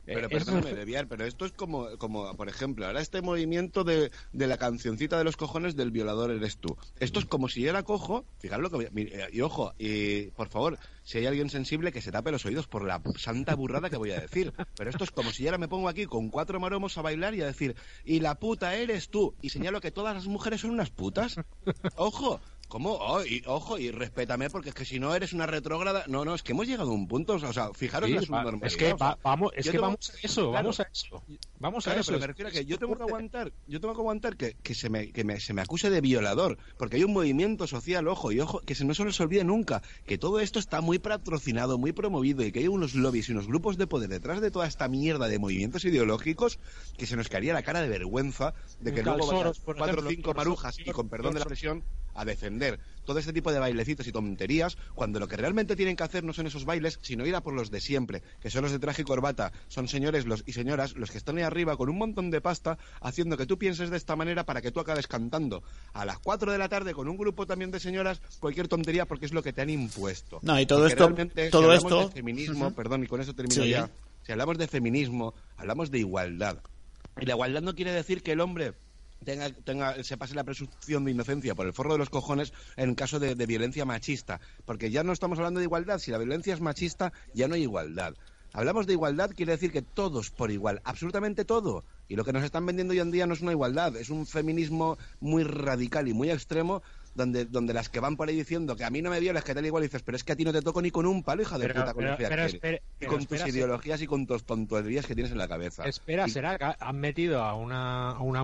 N: Eh,
K: Pero
N: es-
K: perdóname, Deviar, pero esto es como, como, por ejemplo, ahora este movimiento de, de la cancioncita de los cojones del violador eres tú. Esto es como si yo la cojo, fijaros lo que voy a- mi- y ojo, y por favor, si hay alguien sensible que se tape los oídos por la santa burrada que voy a decir. Pero esto es como si yo ahora me pongo aquí con cuatro maromos a bailar y a decir, y la puta eres tú, y señalo que todas las mujeres son unas putas. Ojo. ¿Cómo? Oh, y, ojo, y respétame, porque es que si no eres una retrógrada... No, no, es que hemos llegado a un punto, o sea, fijaros
N: Sí,
K: la subnormalidad.
N: es que va- vamos es que
K: tengo-
N: vamos a eso
K: Claro.
N: vamos a eso vamos a
K: Claro,
N: eso
K: pero me refiero a que yo tengo que aguantar, yo tengo que aguantar que, que se me, que me- se me acuse de violador, porque hay un movimiento social, ojo, y ojo, que se no se les olvide nunca, que todo esto está muy patrocinado, muy promovido, y que hay unos lobbies y unos grupos de poder detrás de toda esta mierda de movimientos ideológicos, que se nos caería la cara de vergüenza de que luego vayan cuatro o cinco marujas, y con perdón de la expresión, a defender todo este tipo de bailecitos y tonterías, cuando lo que realmente tienen que hacer no son esos bailes, sino ir a por los de siempre, que son los de traje y corbata, son señores los, y señoras los que están ahí arriba con un montón de pasta, haciendo que tú pienses de esta manera para que tú acabes cantando a las 4 de la tarde con un grupo también de señoras cualquier tontería porque es lo que te han impuesto.
I: No, y todo
K: Porque
I: esto-
K: si
I: todo
K: hablamos
I: esto-
K: de feminismo, perdón, y con eso termino
I: Sí.
K: ya. Si hablamos de feminismo, hablamos de igualdad. Y la igualdad no quiere decir que el hombre tenga, tenga, se pase la presunción de inocencia por el forro de los cojones en caso de, de violencia machista. Porque ya no estamos hablando de igualdad. Si la violencia es machista, ya no hay igualdad. Hablamos de igualdad, quiere decir que todos por igual, absolutamente todo. Y lo que nos están vendiendo hoy en día no es una igualdad, es un feminismo muy radical y muy extremo, donde, donde las que van por ahí diciendo que a mí no me violas, que tal igual, y dices, pero es que a ti no te toco ni con un palo, hija de
N: Pero-
K: puta, con
N: pero-
K: que
N: pero
K: quieres".
N: espere-
K: y
N: pero
K: con
N: espera,
K: tus ideologías y con tus tonterías que tienes en la cabeza.
N: Espera,
K: Y-
N: será que han metido a una, a una,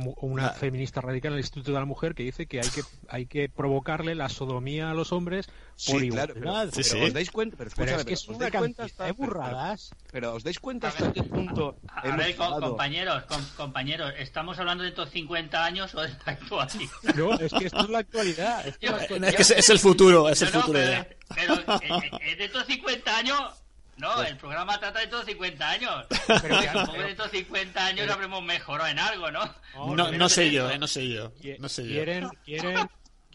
K: Ah.
N: feminista radical en el Instituto de la Mujer que dice que hay que hay que provocarle la sodomía a los hombres
K: Sí, claro, pero,
N: igualdad.
K: pero os dais cuenta, pero,
N: Pero es que es
K: pero
N: una cantidad
K: hasta-
N: de burradas.
K: Pero os dais cuenta hasta qué punto
L: A
K: hemos
L: ver, co-
K: llegado?
L: compañeros, com- compañeros, ¿estamos hablando de estos 50 años o de la actualidad?
N: No, es que esto es la actualidad. es la actualidad.
I: Es que es, es el futuro, es el
L: No, no,
I: futuro
L: pero,
I: ya.
L: pero, eh, de estos 50 años, no, el programa trata de estos 50 años.
N: Pero
L: Pero
N: que-
L: supongo que de estos 50 años habremos mejorado en algo, ¿no?
I: No, no sé yo, eh, no sé yo. No sé yo.
N: quieren, quieren,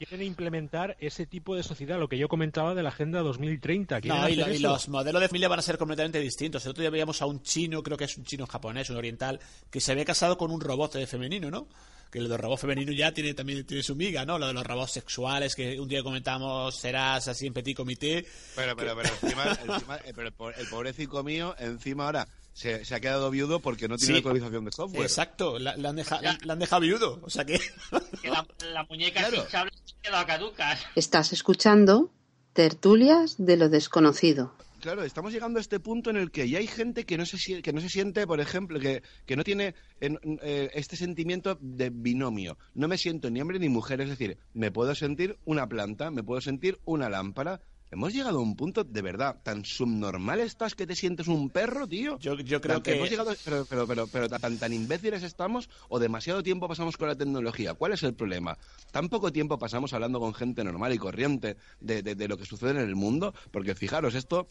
N: quieren implementar ese tipo de sociedad, lo que yo comentaba de la Agenda 2030. quieren
I: No, y, lo- y los modelos de familia van a ser completamente distintos. El otro día veíamos a un chino, creo que es un chino japonés, un oriental, que se había casado con un robot eh, femenino, ¿no? Que lo del robot femenino ya tiene también tiene su miga, ¿no? Lo de los robots sexuales, que un día comentamos, serás así en petit comité.
K: Pero, pero, pero encima, encima, eh, pero el, po- el pobrecito mío, encima ahora se, se ha quedado viudo porque no tiene
I: Sí.
K: actualización de software.
I: Exacto, la, la han deja- la- la han dejado viudo. O sea que.
L: La, la muñeca se ha quedado caduca.
A: Estás escuchando Tertulias de lo desconocido.
K: Claro, estamos llegando a este punto en el que ya hay gente que no se, que no se siente, por ejemplo, que, que no tiene en- eh, este sentimiento de binomio. No me siento ni hombre ni mujer, es decir, me puedo sentir una planta, me puedo sentir una lámpara. Hemos llegado a un punto de verdad tan subnormal estás que te sientes un perro, tío.
I: Yo, yo creo
K: Tan-
I: que.
K: hemos llegado, pero, pero, pero, pero tan, tan imbéciles estamos o demasiado tiempo pasamos con la tecnología. ¿Cuál es el problema? Tan poco tiempo pasamos hablando con gente normal y corriente de, de- de lo que sucede en el mundo, porque fijaros, esto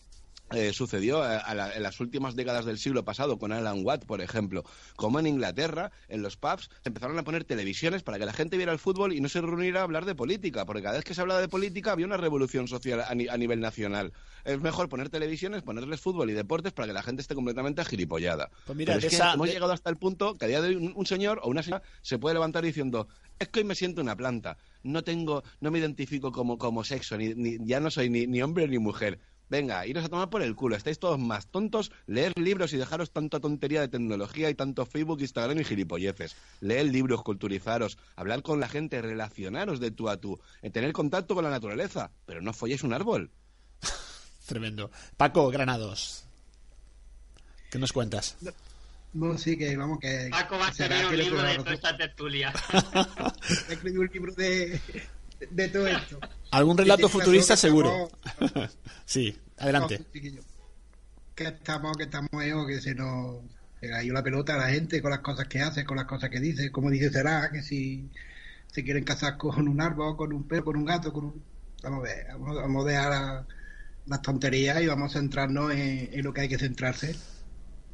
K: eh, sucedió a- a la- en las últimas décadas del siglo pasado con Alan Watt, por ejemplo, como en Inglaterra, en los pubs, empezaron a poner televisiones para que la gente viera el fútbol y no se reuniera a hablar de política, porque cada vez que se hablaba de política había una revolución social a, ni- a nivel nacional. Es mejor poner televisiones, ponerles fútbol y deportes para que la gente esté completamente agilipollada.
I: Pues mira,
K: Pero que hemos llegado hasta el punto que a día de hoy un, un señor o una señora se puede levantar diciendo es que hoy me siento una planta, no tengo, no me identifico como, como sexo, ni, ni- ya no soy ni, ni hombre ni mujer. Venga, iros a tomar por el culo, estáis todos más tontos, leer libros y dejaros tanta tontería de tecnología y tanto Facebook, Instagram y gilipolleces. Leer libros, culturizaros, hablar con la gente, relacionaros de tú a tú, en tener contacto con la naturaleza, pero no folléis un árbol. [laughs]
I: Tremendo. Paco Granados. ¿Qué nos cuentas?
J: No, sí, que vamos, que.
L: Paco va a [laughs] escribir un libro de toda esta tertulia.
J: Escribí un libro de, de todo [laughs] esto.
I: Algún relato futurista seguro.
J: estamos- [laughs]
I: sí, adelante.
J: No. Que estamos, que estamos, eh, que se nos se ido la pelota a la gente con las cosas que hace, con las cosas que dice, como dice será, que si se quieren casar con un árbol, con un perro, con un gato, con un... Vamos a ver, vamos, vamos a dejar la- las tonterías y vamos a centrarnos en, en lo que hay que centrarse,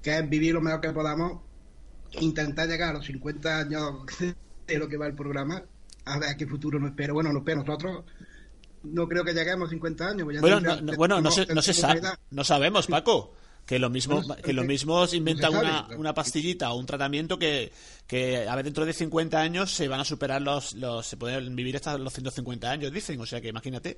J: que es vivir lo mejor que podamos, intentar llegar a los 50 años [laughs] de lo que va el programa, a ver qué futuro nos espera. Bueno, nos espera nosotros. No creo que lleguemos a 50 años. pues ya
I: Bueno, no, no- bueno, no se, no se sabe, no sabemos, Paco. Que lo mismo, que lo mismo se inventa una, una pastillita o un tratamiento que, que a ver dentro de 50 años se van a superar los, los se pueden vivir hasta los 150 años, dicen, o sea que imagínate.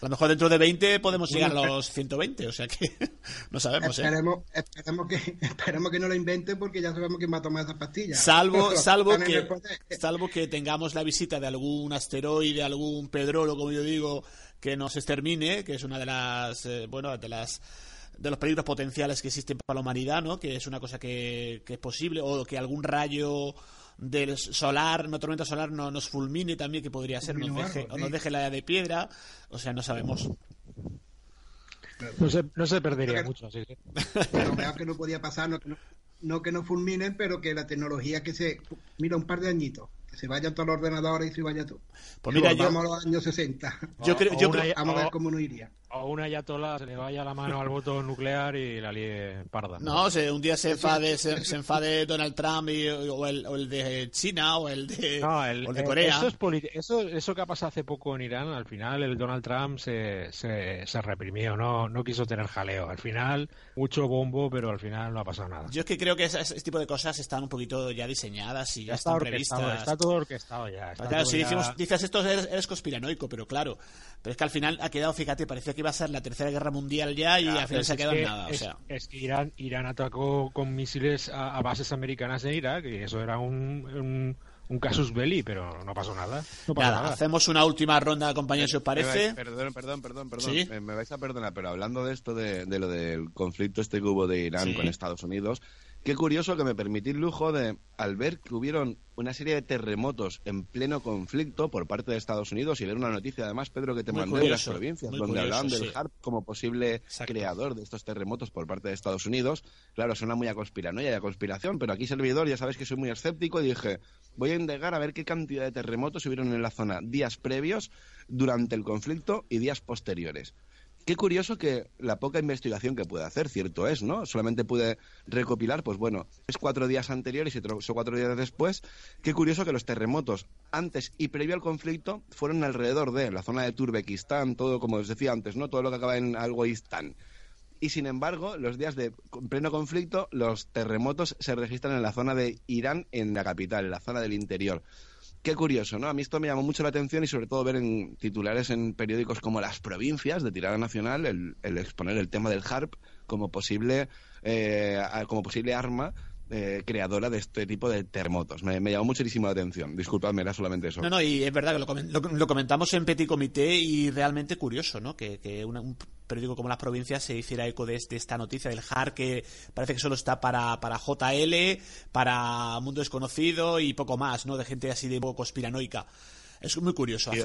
I: A lo mejor dentro de 20 podemos llegar a los 120, o sea que [laughs] no sabemos, ¿eh?
J: Esperemos, esperemos, que, [laughs] esperemos que no lo invente porque ya sabemos quién va a tomar esas pastillas.
I: Salvo, [laughs] salvo que, salvo que tengamos la visita de algún asteroide, algún pedrolo, como yo digo, que nos extermine, que es una de las, eh, bueno, de las de los peligros potenciales que existen para la humanidad, ¿no? Que es una cosa que, que es posible, o que algún rayo del solar, una tormenta solar no, nos fulmine también, que podría ser, nos deje, o nos deje la edad de piedra, o sea, no sabemos.
N: No se, no se perdería mucho, sí, sí.
J: Lo mejor que no podía pasar, no, que no, no que no fulminen, pero que la tecnología que se... Mira, un par de añitos, que se vayan todos los ordenadores y se vaya todo.
I: Pues mira, yo-
J: Vamos a los años 60.
I: Yo creo- yo
N: una-
I: creo-
J: Vamos a ver cómo nos iría.
N: O una ayatola se le vaya la mano al voto nuclear y la líe parda.
I: No, se, un día se enfade, se, se enfade Donald Trump y- o, el, o el de China o el de,
N: No, el-
I: o el de
N: eh,
I: Corea.
N: Eso, es eso, eso que ha pasado hace poco en Irán, al final el Donald Trump se, se, se reprimió, no, no quiso tener jaleo. Al final, mucho bombo, pero al final no ha pasado nada.
I: Yo es que creo que ese, ese tipo de cosas están un poquito ya diseñadas y ya,
N: Ya está
I: están
N: orquestado,
I: previstas.
N: está todo orquestado ya.
I: claro, si
N: ya-
I: decimos, dices esto eres, eres conspiranoico, pero claro. Pero es que al final ha quedado, fíjate, parecía que iba a ser la tercera guerra mundial ya y al final se ha quedado en
N: que-
I: nada. O
N: es,
I: sea,
N: es que Irán, Irán atacó con misiles a, a bases americanas en Irak y eso era un, un, un casus belli, pero no pasó nada. No pasó
I: nada,
N: nada.
I: hacemos una última ronda, compañeros, si os
K: Me
I: parece.
K: vais- Perdón, perdón, perdón, perdón.
I: Sí.
K: Me, me vais a perdonar, pero hablando de esto, de, de lo del conflicto este que hubo de Irán
I: Sí.
K: con Estados Unidos, qué curioso que me permití el lujo de, al ver que hubieron una serie de terremotos en pleno conflicto por parte de Estados Unidos y ver una noticia, además, Pedro, que te
I: Muy
K: mandé de las
I: curioso,
K: provincias, donde
I: curioso,
K: hablaban del. HARP como posible creador de estos terremotos por parte de Estados Unidos. Claro, suena muy a conspiranoia y a conspiración, pero aquí servidor, ya sabes que soy muy escéptico y dije, voy a indagar a ver qué cantidad de terremotos hubieron en la zona días previos, durante el conflicto y días posteriores. Qué curioso que la poca investigación que pude hacer, cierto es, ¿no? Solamente pude recopilar, pues bueno, es cuatro días anteriores y otros cuatro días después. Qué curioso que los terremotos antes y previo al conflicto fueron alrededor de la zona de Turbekistán, todo como os decía antes, ¿no? Todo lo que acaba en algo Istán. Y sin embargo, los días de pleno conflicto, los terremotos se registran en la zona de Irán, en la capital, en la zona del interior. Qué curioso, ¿no? A mí esto me llamó mucho la atención y sobre todo ver en titulares en periódicos como Las Provincias de tirada nacional el, el exponer el tema del HARP como posible, eh, como posible arma eh, creadora de este tipo de terremotos. Me, me, llamó muchísimo la atención. Disculpadme, era solamente eso.
I: No, no, y es verdad que lo, lo, lo comentamos en Petit Comité y realmente curioso, ¿no? Que, que una, un periódico como Las Provincias se hiciera eco de, de, esta noticia del HAR que parece que solo está para, para JL, para Mundo Desconocido y poco más, ¿no? De gente así de poco conspiranoica. Es muy curioso.
K: Y,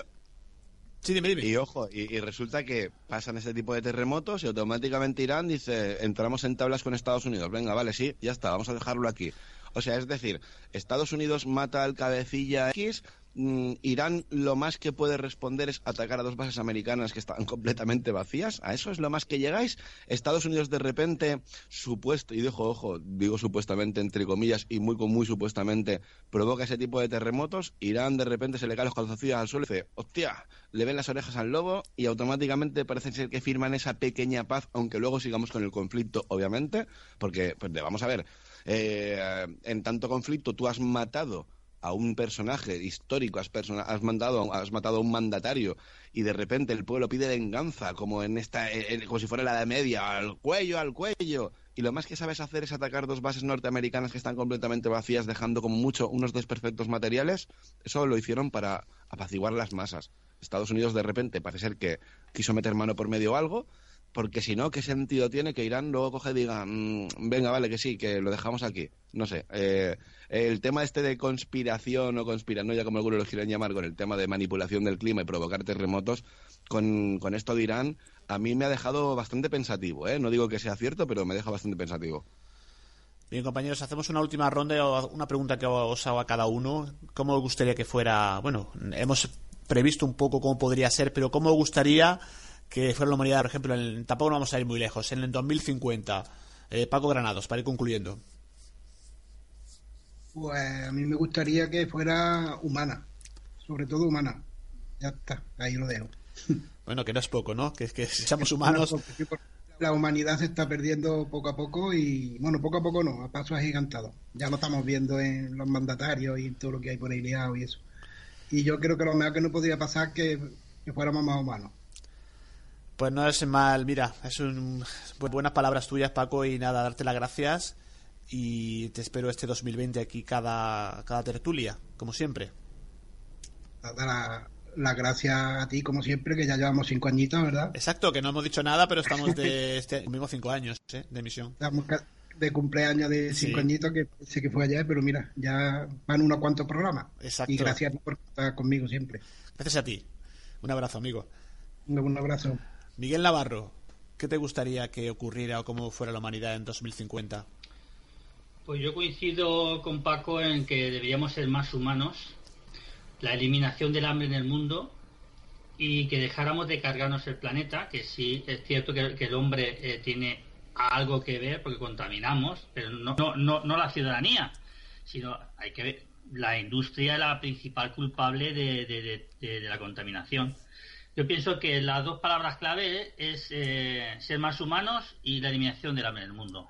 I: Sí, dime, dime.
K: Y ojo, y, resulta que pasan ese tipo de terremotos y automáticamente Irán dice, entramos en tablas con Estados Unidos. Venga, vale, sí, ya está, vamos a dejarlo aquí. O sea, es decir, Estados Unidos mata al cabecilla X, Irán lo más que puede responder es atacar a dos bases americanas que estaban [laughs] completamente vacías. ¿A eso es lo más que llegáis? Estados Unidos de repente, supuesto, y dejo, ojo, digo supuestamente entre comillas y muy muy supuestamente, provoca ese tipo de terremotos. Irán de repente se le cae los calzoncillos al suelo y dice, hostia, le ven las orejas al lobo y automáticamente parece ser que firman esa pequeña paz, aunque luego sigamos con el conflicto, obviamente, porque, pues, vamos a ver, eh, en tanto conflicto tú has matado a un personaje histórico, has, mandado, has matado a un mandatario y de repente el pueblo pide venganza, como en esta, eh, como si fuera la Edad Media, al cuello, al cuello. Y lo más que sabes hacer es atacar dos bases norteamericanas que están completamente vacías, dejando como mucho unos desperfectos materiales. Eso lo hicieron para apaciguar las masas. Estados Unidos de repente parece ser que quiso meter mano por medio algo, porque si no, ¿qué sentido tiene que Irán luego coge y diga, mmm, venga, vale, que sí, que lo dejamos aquí? No sé. Eh, el tema este de conspiración o conspiranoia, como algunos lo quieren llamar, con el tema de manipulación del clima y provocar terremotos, con, con esto de Irán, a mí me ha dejado bastante pensativo. ¿eh? No digo que sea cierto, pero me deja bastante pensativo.
I: Bien, compañeros, hacemos una última ronda, una pregunta que os hago a cada uno. ¿Cómo os gustaría que fuera? Bueno, hemos previsto un poco cómo podría ser, pero ¿cómo os gustaría que fuera la humanidad, por ejemplo, en, tampoco no vamos a ir muy lejos, en el 2050. Eh, Paco Granados, para ir concluyendo.
J: Pues a mí me gustaría que fuera humana, sobre todo humana. Ya está, ahí lo dejo. [laughs]
I: Bueno, que no es poco, ¿no? Que, que [laughs] seamos humanos.
J: La humanidad se está perdiendo poco a poco y, bueno, poco a poco no, a paso agigantado. Ya lo estamos viendo en los mandatarios y todo lo que hay por ahí liado y eso. Y yo creo que lo mejor que no podría pasar es que, que fuéramos más humanos.
I: Pues no es mal, mira, es un, buenas palabras tuyas, Paco, y nada, darte las gracias. Y te espero este 2020 aquí cada, cada tertulia, como siempre.
J: Las la gracias a ti, como siempre, que ya llevamos cinco añitos, ¿verdad?
I: Exacto, que no hemos dicho nada, pero estamos de [laughs] este mismo cinco años ¿eh? de emisión.
J: Estamos de cumpleaños de cinco sí. añitos, que sé que fue ayer, pero mira, ya van unos cuantos programas.
I: Exacto.
J: Y gracias por estar conmigo siempre.
I: Gracias a ti. Un abrazo, amigo.
J: Un, un abrazo.
I: Miguel Navarro, ¿qué te gustaría que ocurriera o cómo fuera la humanidad en 2050?
L: Pues yo coincido con Paco en que deberíamos ser más humanos, la eliminación del hambre en el mundo y que dejáramos de cargarnos el planeta, que sí es cierto que, el hombre eh, tiene algo que ver porque contaminamos, pero no, no, la ciudadanía, sino hay que ver, la industria es la principal culpable de la contaminación. Yo pienso que las dos palabras clave es eh, ser más humanos y la eliminación del hambre en el mundo.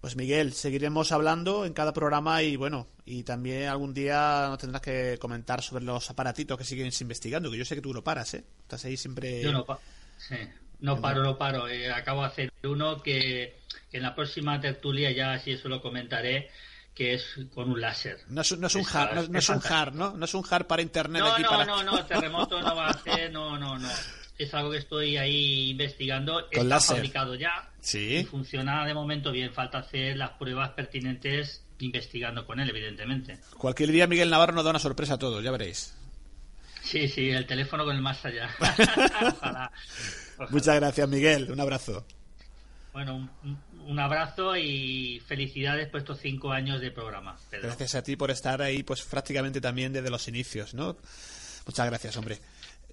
I: Pues Miguel, seguiremos hablando en cada programa y bueno, y también algún día nos tendrás que comentar sobre los aparatitos que sigues investigando, que yo sé que tú no paras, ¿eh? Estás ahí siempre...
L: Yo no, pa sí. no paro, no paro. Eh, acabo de hacer uno que, que, en la próxima tertulia ya, si eso lo comentaré, que es con un láser.
I: No es, no es un hard, no, no es un hard, ¿no? No es un hard para internet.
L: No,
I: aquí
L: no,
I: para...
L: no, no, [laughs] terremoto no va a ser, no, no, no. Es algo que estoy ahí investigando.
I: Con
L: Está
I: láser.
L: fabricado ya.
I: Sí.
L: Y funciona de momento bien. Falta hacer las pruebas pertinentes investigando con él, evidentemente.
I: Cualquier día Miguel Navarro nos da una sorpresa a todos, ya veréis.
L: Sí, sí, el teléfono con el más allá. ojalá, [laughs] ojalá.
I: Muchas gracias, Miguel. Un abrazo.
L: Bueno, un, un, abrazo y felicidades por estos cinco años de programa.
I: Pedro. Gracias a ti por estar ahí, pues prácticamente también desde los inicios, ¿no? Muchas gracias, hombre.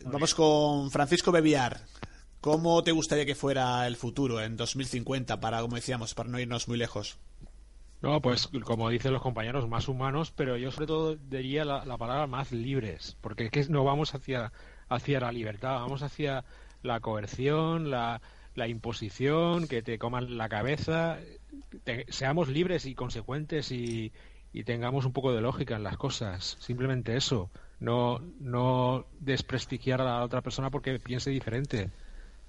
I: Muy Vamos bien. con Francisco Bebiar. ¿Cómo te gustaría que fuera el futuro en 2050 para, como decíamos, para no irnos muy lejos?
N: No, pues como dicen los compañeros, más humanos, pero yo sobre todo diría la, la palabra más libres, porque es que no vamos hacia, hacia la libertad, vamos hacia la coerción, la, la imposición, que te coman la cabeza, seamos libres y consecuentes y, y, tengamos un poco de lógica en las cosas, simplemente eso, no, no desprestigiar a la otra persona porque piense diferente.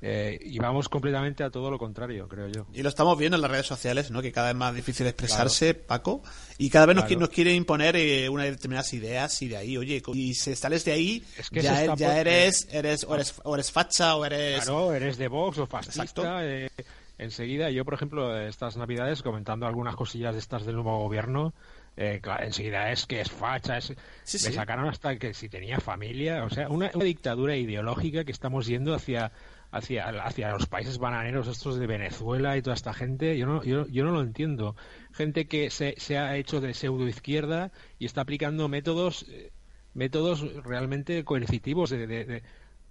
N: Eh, y vamos completamente a todo lo contrario, creo yo.
I: Y lo estamos viendo en las redes sociales, ¿no? Que cada vez más difícil expresarse, Paco. Y cada vez nos, nos quieren imponer eh, unas determinadas ideas y de ahí, oye, y si sales de ahí, ya, e-, ya eres, eres, o eres, o eres facha o eres...
N: Claro, eres de Vox o fascista. Eh, enseguida, yo, por ejemplo, estas navidades, comentando algunas cosillas de estas del nuevo gobierno, eh, enseguida es que es facha, es... me sacaron hasta que si tenía familia, o sea, una, dictadura ideológica que estamos yendo hacia hacia, hacia los países bananeros estos de Venezuela y toda esta gente, yo no, yo, yo no lo entiendo. Gente que se, se ha hecho de pseudo izquierda y está aplicando métodos eh, métodos realmente coercitivos de,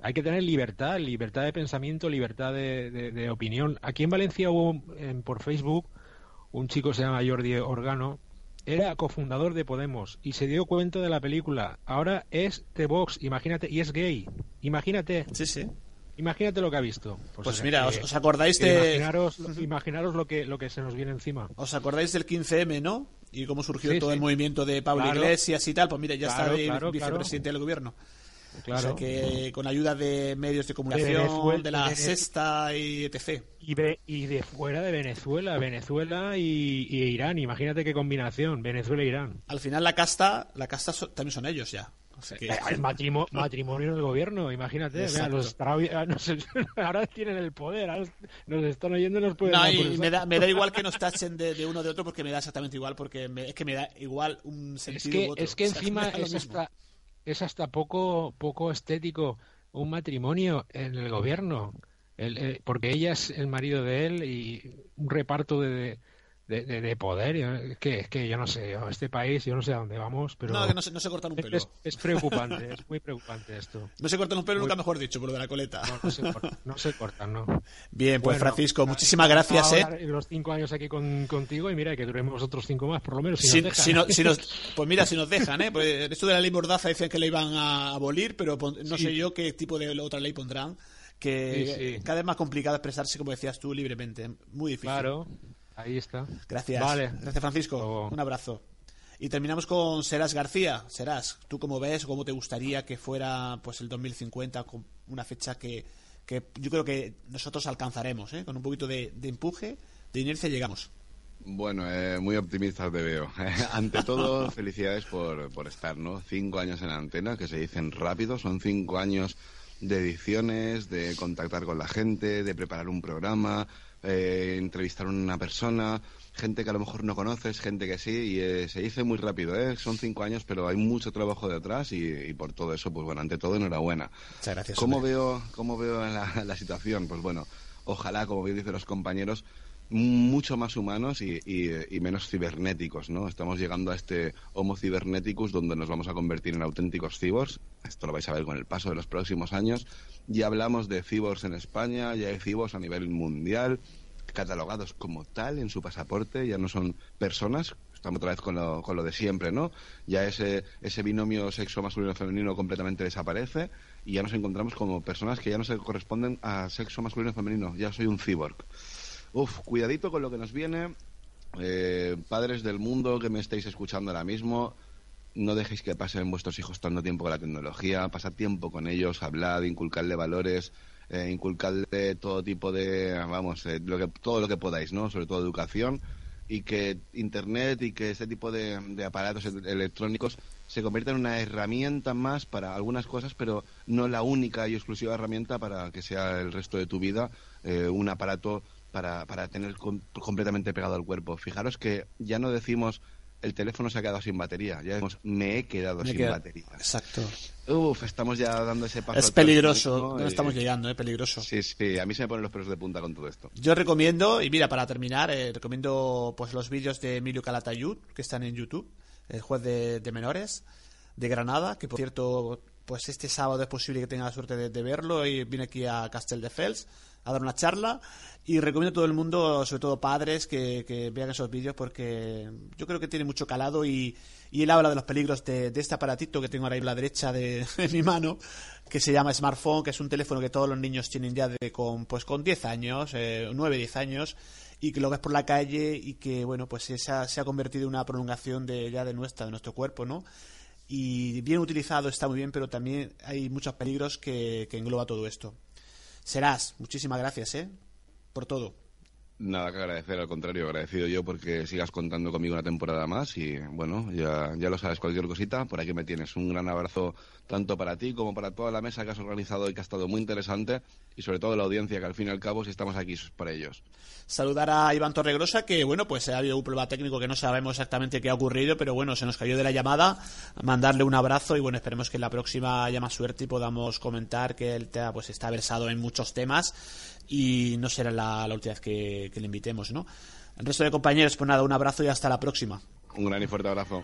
N: hay que tener libertad, libertad de pensamiento, libertad de, opinión. Aquí en Valencia hubo por Facebook un chico se llama Jordi Organo era cofundador de Podemos y se dio cuenta de la película. Ahora es de Vox, imagínate, y es gay. Imagínate.
I: Sí, sí.
N: Imagínate lo que ha visto.
I: Pues, pues mira, os, acordáis de...
N: Imaginaros, [laughs] imaginaros, lo, que, lo que se nos viene encima.
I: Os acordáis del 15M, ¿no? Y cómo surgió todo el movimiento de Pablo Iglesias y tal. Pues mira, ya está el vicepresidente del gobierno. Claro. O sea que con ayuda de medios de comunicación, de, la Sexta y etc.
N: Y de, y de fuera de Venezuela, Venezuela y, Irán. Imagínate qué combinación, Venezuela e Irán.
I: Al final la casta, la casta también son ellos ya.
N: Eh, [laughs] el matrimonio, matrimonio del gobierno, imagínate. los ah, [laughs] ahora tienen el poder, nos están oyendo y nos pueden.
I: No, y me da, me da igual que nos [laughs] tachen de, uno de otro porque me da exactamente igual, porque es que me da igual un sentido.
N: Es que, es que encima es hasta, es hasta poco, poco estético un matrimonio en el gobierno. Eh, porque ella es el marido de él y un reparto de, de, de, poder. Es que, es que yo no sé, este país, yo no sé a dónde vamos, pero.
I: No, que no se, no se cortan un pelo.
N: Es, preocupante, es muy preocupante esto. [laughs]
I: No se cortan un pelo, nunca mejor dicho, por lo de la coleta.
N: No, no se cortan, no, se cortan, no.
I: Bien, pues Francisco, muchísimas gracias, ¿eh?
N: Los cinco años aquí con, contigo y mira, que duremos otros cinco más, por lo menos.
I: Si, nos si, nos, [laughs] pues mira, si nos dejan, ¿eh? Pues esto de la ley Mordaza dicen que la iban a abolir, pero no sé yo qué tipo de otra ley pondrán que cada vez más complicado expresarse, como decías tú, libremente. Muy difícil.
N: Claro. Ahí está.
I: Gracias. Vale. Gracias, Francisco. Un abrazo. Y terminamos con Serás García. Serás, ¿tú cómo ves o cómo te gustaría que fuera pues el 2050 con una fecha que, que yo creo que nosotros alcanzaremos, ¿eh? con un poquito de, empuje, de inercia llegamos?
K: Bueno, eh, muy optimista te veo. [laughs] Ante todo, [laughs] felicidades por, por estar, ¿no? Cinco años en antena, que se dicen rápido, son cinco años de ediciones, de contactar con la gente, de preparar un programa, eh, entrevistar a una persona, gente que a lo mejor no conoces, gente que sí, y eh, se dice muy rápido, ¿eh? son cinco años, pero hay mucho trabajo detrás y, por todo eso, pues bueno, ante todo, enhorabuena.
I: Muchas gracias.
K: ¿Cómo veo, cómo veo la, situación? Pues bueno, ojalá, como bien dicen los compañeros, mucho más humanos y, y, menos cibernéticos, ¿no? Estamos llegando a este Homo Cyberneticus donde nos vamos a convertir en auténticos cibors. Esto lo vais a ver con el paso de los próximos años ya hablamos de cibors en España, ya hay cibors a nivel mundial, catalogados como tal en su pasaporte, ya no son personas, estamos otra vez con lo, con lo de siempre, ¿no? Ya ese, ese binomio sexo masculino-femenino completamente desaparece y ya nos encontramos como personas que ya no se corresponden a sexo masculino-femenino, ya soy un cyborg. Uf, cuidadito con lo que nos viene. Eh, padres del mundo que me estáis escuchando ahora mismo, no dejéis que pasen vuestros hijos tanto tiempo con la tecnología, pasad tiempo con ellos, hablad, inculcadle valores, eh, inculcadle todo tipo de, vamos, eh, lo que, todo lo que podáis, ¿no? Sobre todo educación y que Internet y que este tipo de, aparatos electrónicos se conviertan en una herramienta más para algunas cosas, pero no la única y exclusiva herramienta para que sea el resto de tu vida eh, un aparato para, para tener completamente pegado al cuerpo. Fijaros que ya no decimos el teléfono se ha quedado sin batería. Ya decimos, me he quedado sin batería.
I: Exacto.
K: Uf, estamos ya dando ese paso.
I: Es peligroso, no, estamos llegando, es peligroso.
K: Sí, sí, a mí se me ponen los pelos de punta con todo esto.
I: Yo recomiendo, y mira, para terminar, eh, recomiendo pues los vídeos de Emilio Calatayud, que están en YouTube, el juez de, menores de Granada, que por cierto, pues este sábado es posible que tenga la suerte de, de verlo y viene aquí a Castelldefels a dar una charla y recomiendo a todo el mundo, sobre todo padres, que, vean esos vídeos porque yo creo que tiene mucho calado y, él habla de los peligros de, este aparatito que tengo ahora ahí a la derecha [laughs] de, mi mano, que se llama smartphone, que es un teléfono que todos los niños tienen ya de con, pues con 10 años, eh, 9, 10 años, y que lo ves por la calle y que, bueno, pues se ha, se ha convertido en una prolongación de, ya de nuestra, de nuestro cuerpo, ¿no? Y bien utilizado está muy bien, pero también hay muchos peligros que, engloba todo esto. Serás, muchísimas gracias, ¿eh? Por todo.
K: Nada que agradecer, al contrario, agradecido yo porque sigas contando conmigo una temporada más y bueno, ya, ya lo sabes, cualquier cosita, por aquí me tienes. Un gran abrazo tanto para ti como para toda la mesa que has organizado y que ha estado muy interesante y sobre todo la audiencia que al fin y al cabo si estamos aquí es para ellos.
I: Saludar a Iván Torregrosa que bueno, pues ha habido un problema técnico que no sabemos exactamente qué ha ocurrido, pero bueno, se nos cayó de la llamada, mandarle un abrazo y bueno, esperemos que en la próxima haya más suerte y podamos comentar que él pues está versado en muchos temas y no será la, la última vez que, que le invitemos, ¿no? El resto de compañeros, pues nada, un abrazo y hasta la próxima.
K: Un gran y fuerte abrazo.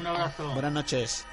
L: Un abrazo.
I: Buenas noches.